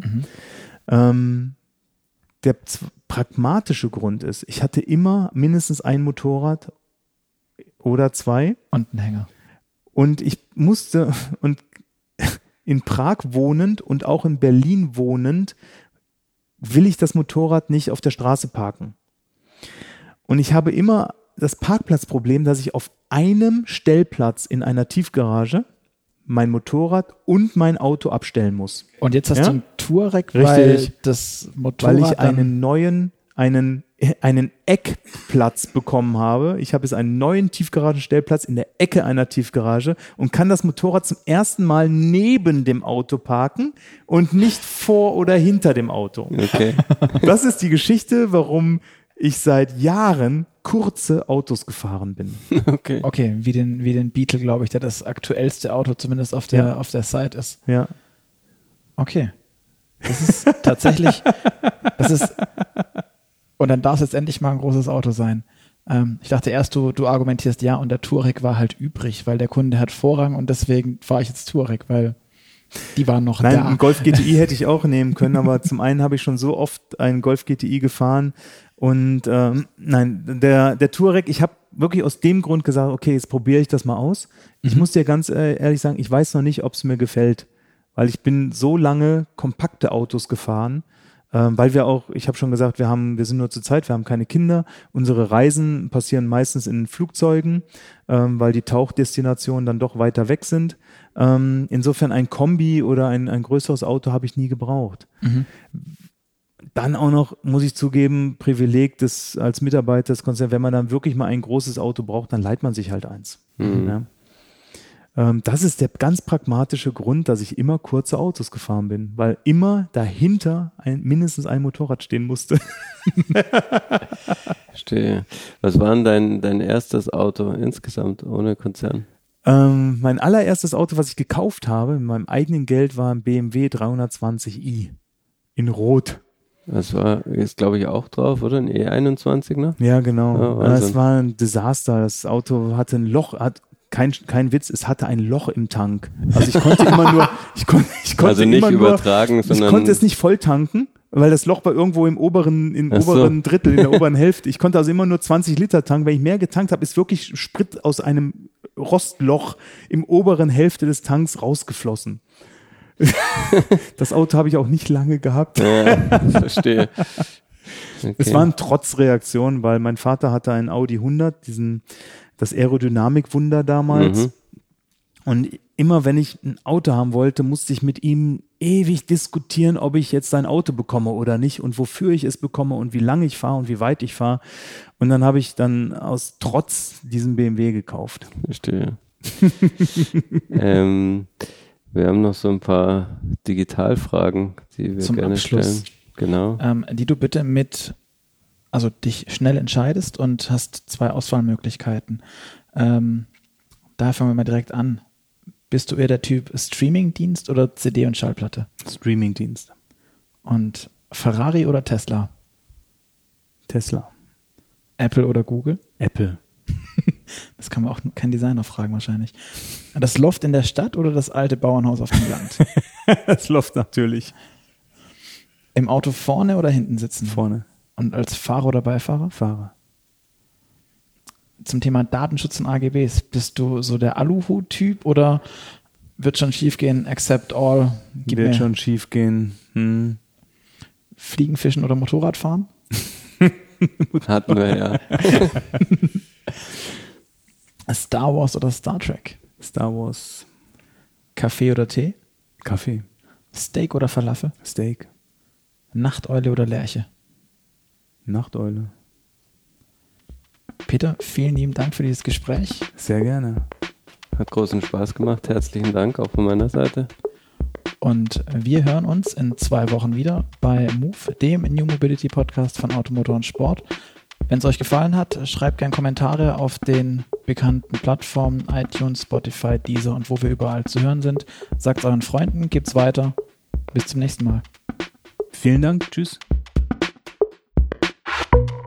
Ähm, der pragmatische Grund ist, ich hatte immer mindestens ein Motorrad oder zwei Und ein Hänger. Und ich musste, und in Prag wohnend und auch in Berlin wohnend will ich das Motorrad nicht auf der Straße parken. Und ich habe immer das Parkplatzproblem, dass ich auf einem Stellplatz in einer Tiefgarage mein Motorrad und mein Auto abstellen muss. Und jetzt hast Ja? du ein Touareg, weil das Motorrad weil ich einen neuen, einen, einen Eckplatz bekommen habe. Ich habe jetzt einen neuen Tiefgaragenstellplatz in der Ecke einer Tiefgarage und kann das Motorrad zum ersten Mal neben dem Auto parken und nicht vor oder hinter dem Auto. Okay. Das ist die Geschichte, warum ich seit Jahren kurze Autos gefahren bin. Okay. Okay, wie den, wie den Beetle, glaube ich, der das aktuellste Auto zumindest auf der, Ja. auf der Site ist. Ja. Okay. Das ist tatsächlich, das ist, und dann darf es jetzt endlich mal ein großes Auto sein. Ähm, ich dachte erst, du, du argumentierst ja und der Touareg war halt übrig, weil der Kunde hat Vorrang und deswegen fahre ich jetzt Touareg, weil die waren noch Nein, da. einen Golf GTI hätte ich auch nehmen können, aber zum einen habe ich schon so oft einen Golf GTI gefahren und ähm, nein, der, der Touareg, ich habe wirklich aus dem Grund gesagt, okay, jetzt probiere ich das mal aus. Ich muss dir ganz äh, ehrlich sagen, ich weiß noch nicht, ob es mir gefällt, weil ich bin so lange kompakte Autos gefahren, weil wir auch, ich habe schon gesagt, wir haben, wir sind nur zu Zeit, wir haben keine Kinder. Unsere Reisen passieren meistens in Flugzeugen, ähm, weil die Tauchdestinationen dann doch weiter weg sind. Ähm, insofern ein Kombi oder ein, ein größeres Auto habe ich nie gebraucht. Dann auch noch, muss ich zugeben, Privileg des als Mitarbeiter des Konzerns, wenn man dann wirklich mal ein großes Auto braucht, dann leiht man sich halt eins. Ja. Ähm, das ist der ganz pragmatische Grund, dass ich immer kurze Autos gefahren bin, weil immer dahinter ein, mindestens ein Motorrad stehen musste. Verstehe. Was war denn dein, dein erstes Auto insgesamt ohne Konzern? Ähm, mein allererstes Auto, was ich gekauft habe, mit meinem eigenen Geld, war ein BMW 320i in Rot. Das war, ist glaube ich auch drauf, oder? Ein E21, ne? Ja, genau. Ja, es war ein Desaster. Das Auto hatte ein Loch, hat kein, kein Witz, es hatte ein Loch im Tank. Also ich konnte immer nur, ich konnte, ich konnte Also nicht immer nur, übertragen, ich sondern. konnte es nicht voll tanken, weil das Loch war irgendwo im oberen, im Ach so. oberen Drittel, in der oberen Hälfte. Ich konnte also immer nur 20 Liter tanken. Wenn ich mehr getankt habe, ist wirklich Sprit aus einem Rostloch im oberen Hälfte des Tanks rausgeflossen. das Auto habe ich auch nicht lange gehabt. Ja, verstehe. Okay. Es waren Trotzreaktionen, weil mein Vater hatte einen Audi 100, diesen, das Aerodynamikwunder damals. Mhm. Und immer wenn ich ein Auto haben wollte, musste ich mit ihm ewig diskutieren, ob ich jetzt ein Auto bekomme oder nicht und wofür ich es bekomme und wie lange ich fahre und wie weit ich fahre. Und dann habe ich dann aus Trotz diesen BMW gekauft. Verstehe. ähm, wir haben noch so ein paar Digitalfragen, die wir Zum gerne Abschluss. stellen. Genau. ähm, die du bitte mit, also dich schnell entscheidest und hast zwei Auswahlmöglichkeiten. Ähm, da fangen wir mal direkt an. Bist du eher der Typ Streamingdienst oder CD und Schallplatte? Streamingdienst. Und Ferrari oder Tesla? Tesla. Apple oder Google? Apple. Das kann man auch kein Designer fragen wahrscheinlich. Das Loft in der Stadt oder das alte Bauernhaus auf dem Land? Das läuft natürlich Im Auto vorne oder hinten sitzen? vorne. Und als Fahrer oder Beifahrer? Fahrer. Zum Thema Datenschutz und AGBs, bist du so der Aluhut-Typ oder wird schon schief gehen, accept all, gib Wird mir schon schief gehen. Hm. Fliegen, Fischen oder Motorradfahren? Hatten wir ja. Star Wars oder Star Trek? Star Wars. Kaffee oder Tee? Kaffee. Steak oder Falafel? Steak. Nachteule oder Lerche? Nachteule. Peter, vielen lieben Dank für dieses Gespräch. Sehr gerne. Hat großen Spaß gemacht. Herzlichen Dank auch von meiner Seite. Und wir hören uns in zwei Wochen wieder bei Move, dem New Mobility Podcast von Automotor und Sport. Wenn es euch gefallen hat, schreibt gerne Kommentare auf den bekannten Plattformen iTunes, Spotify, Deezer und wo wir überall zu hören sind. Sagt euren Freunden, gebt's weiter. Bis zum nächsten Mal. Vielen Dank. Tschüss. you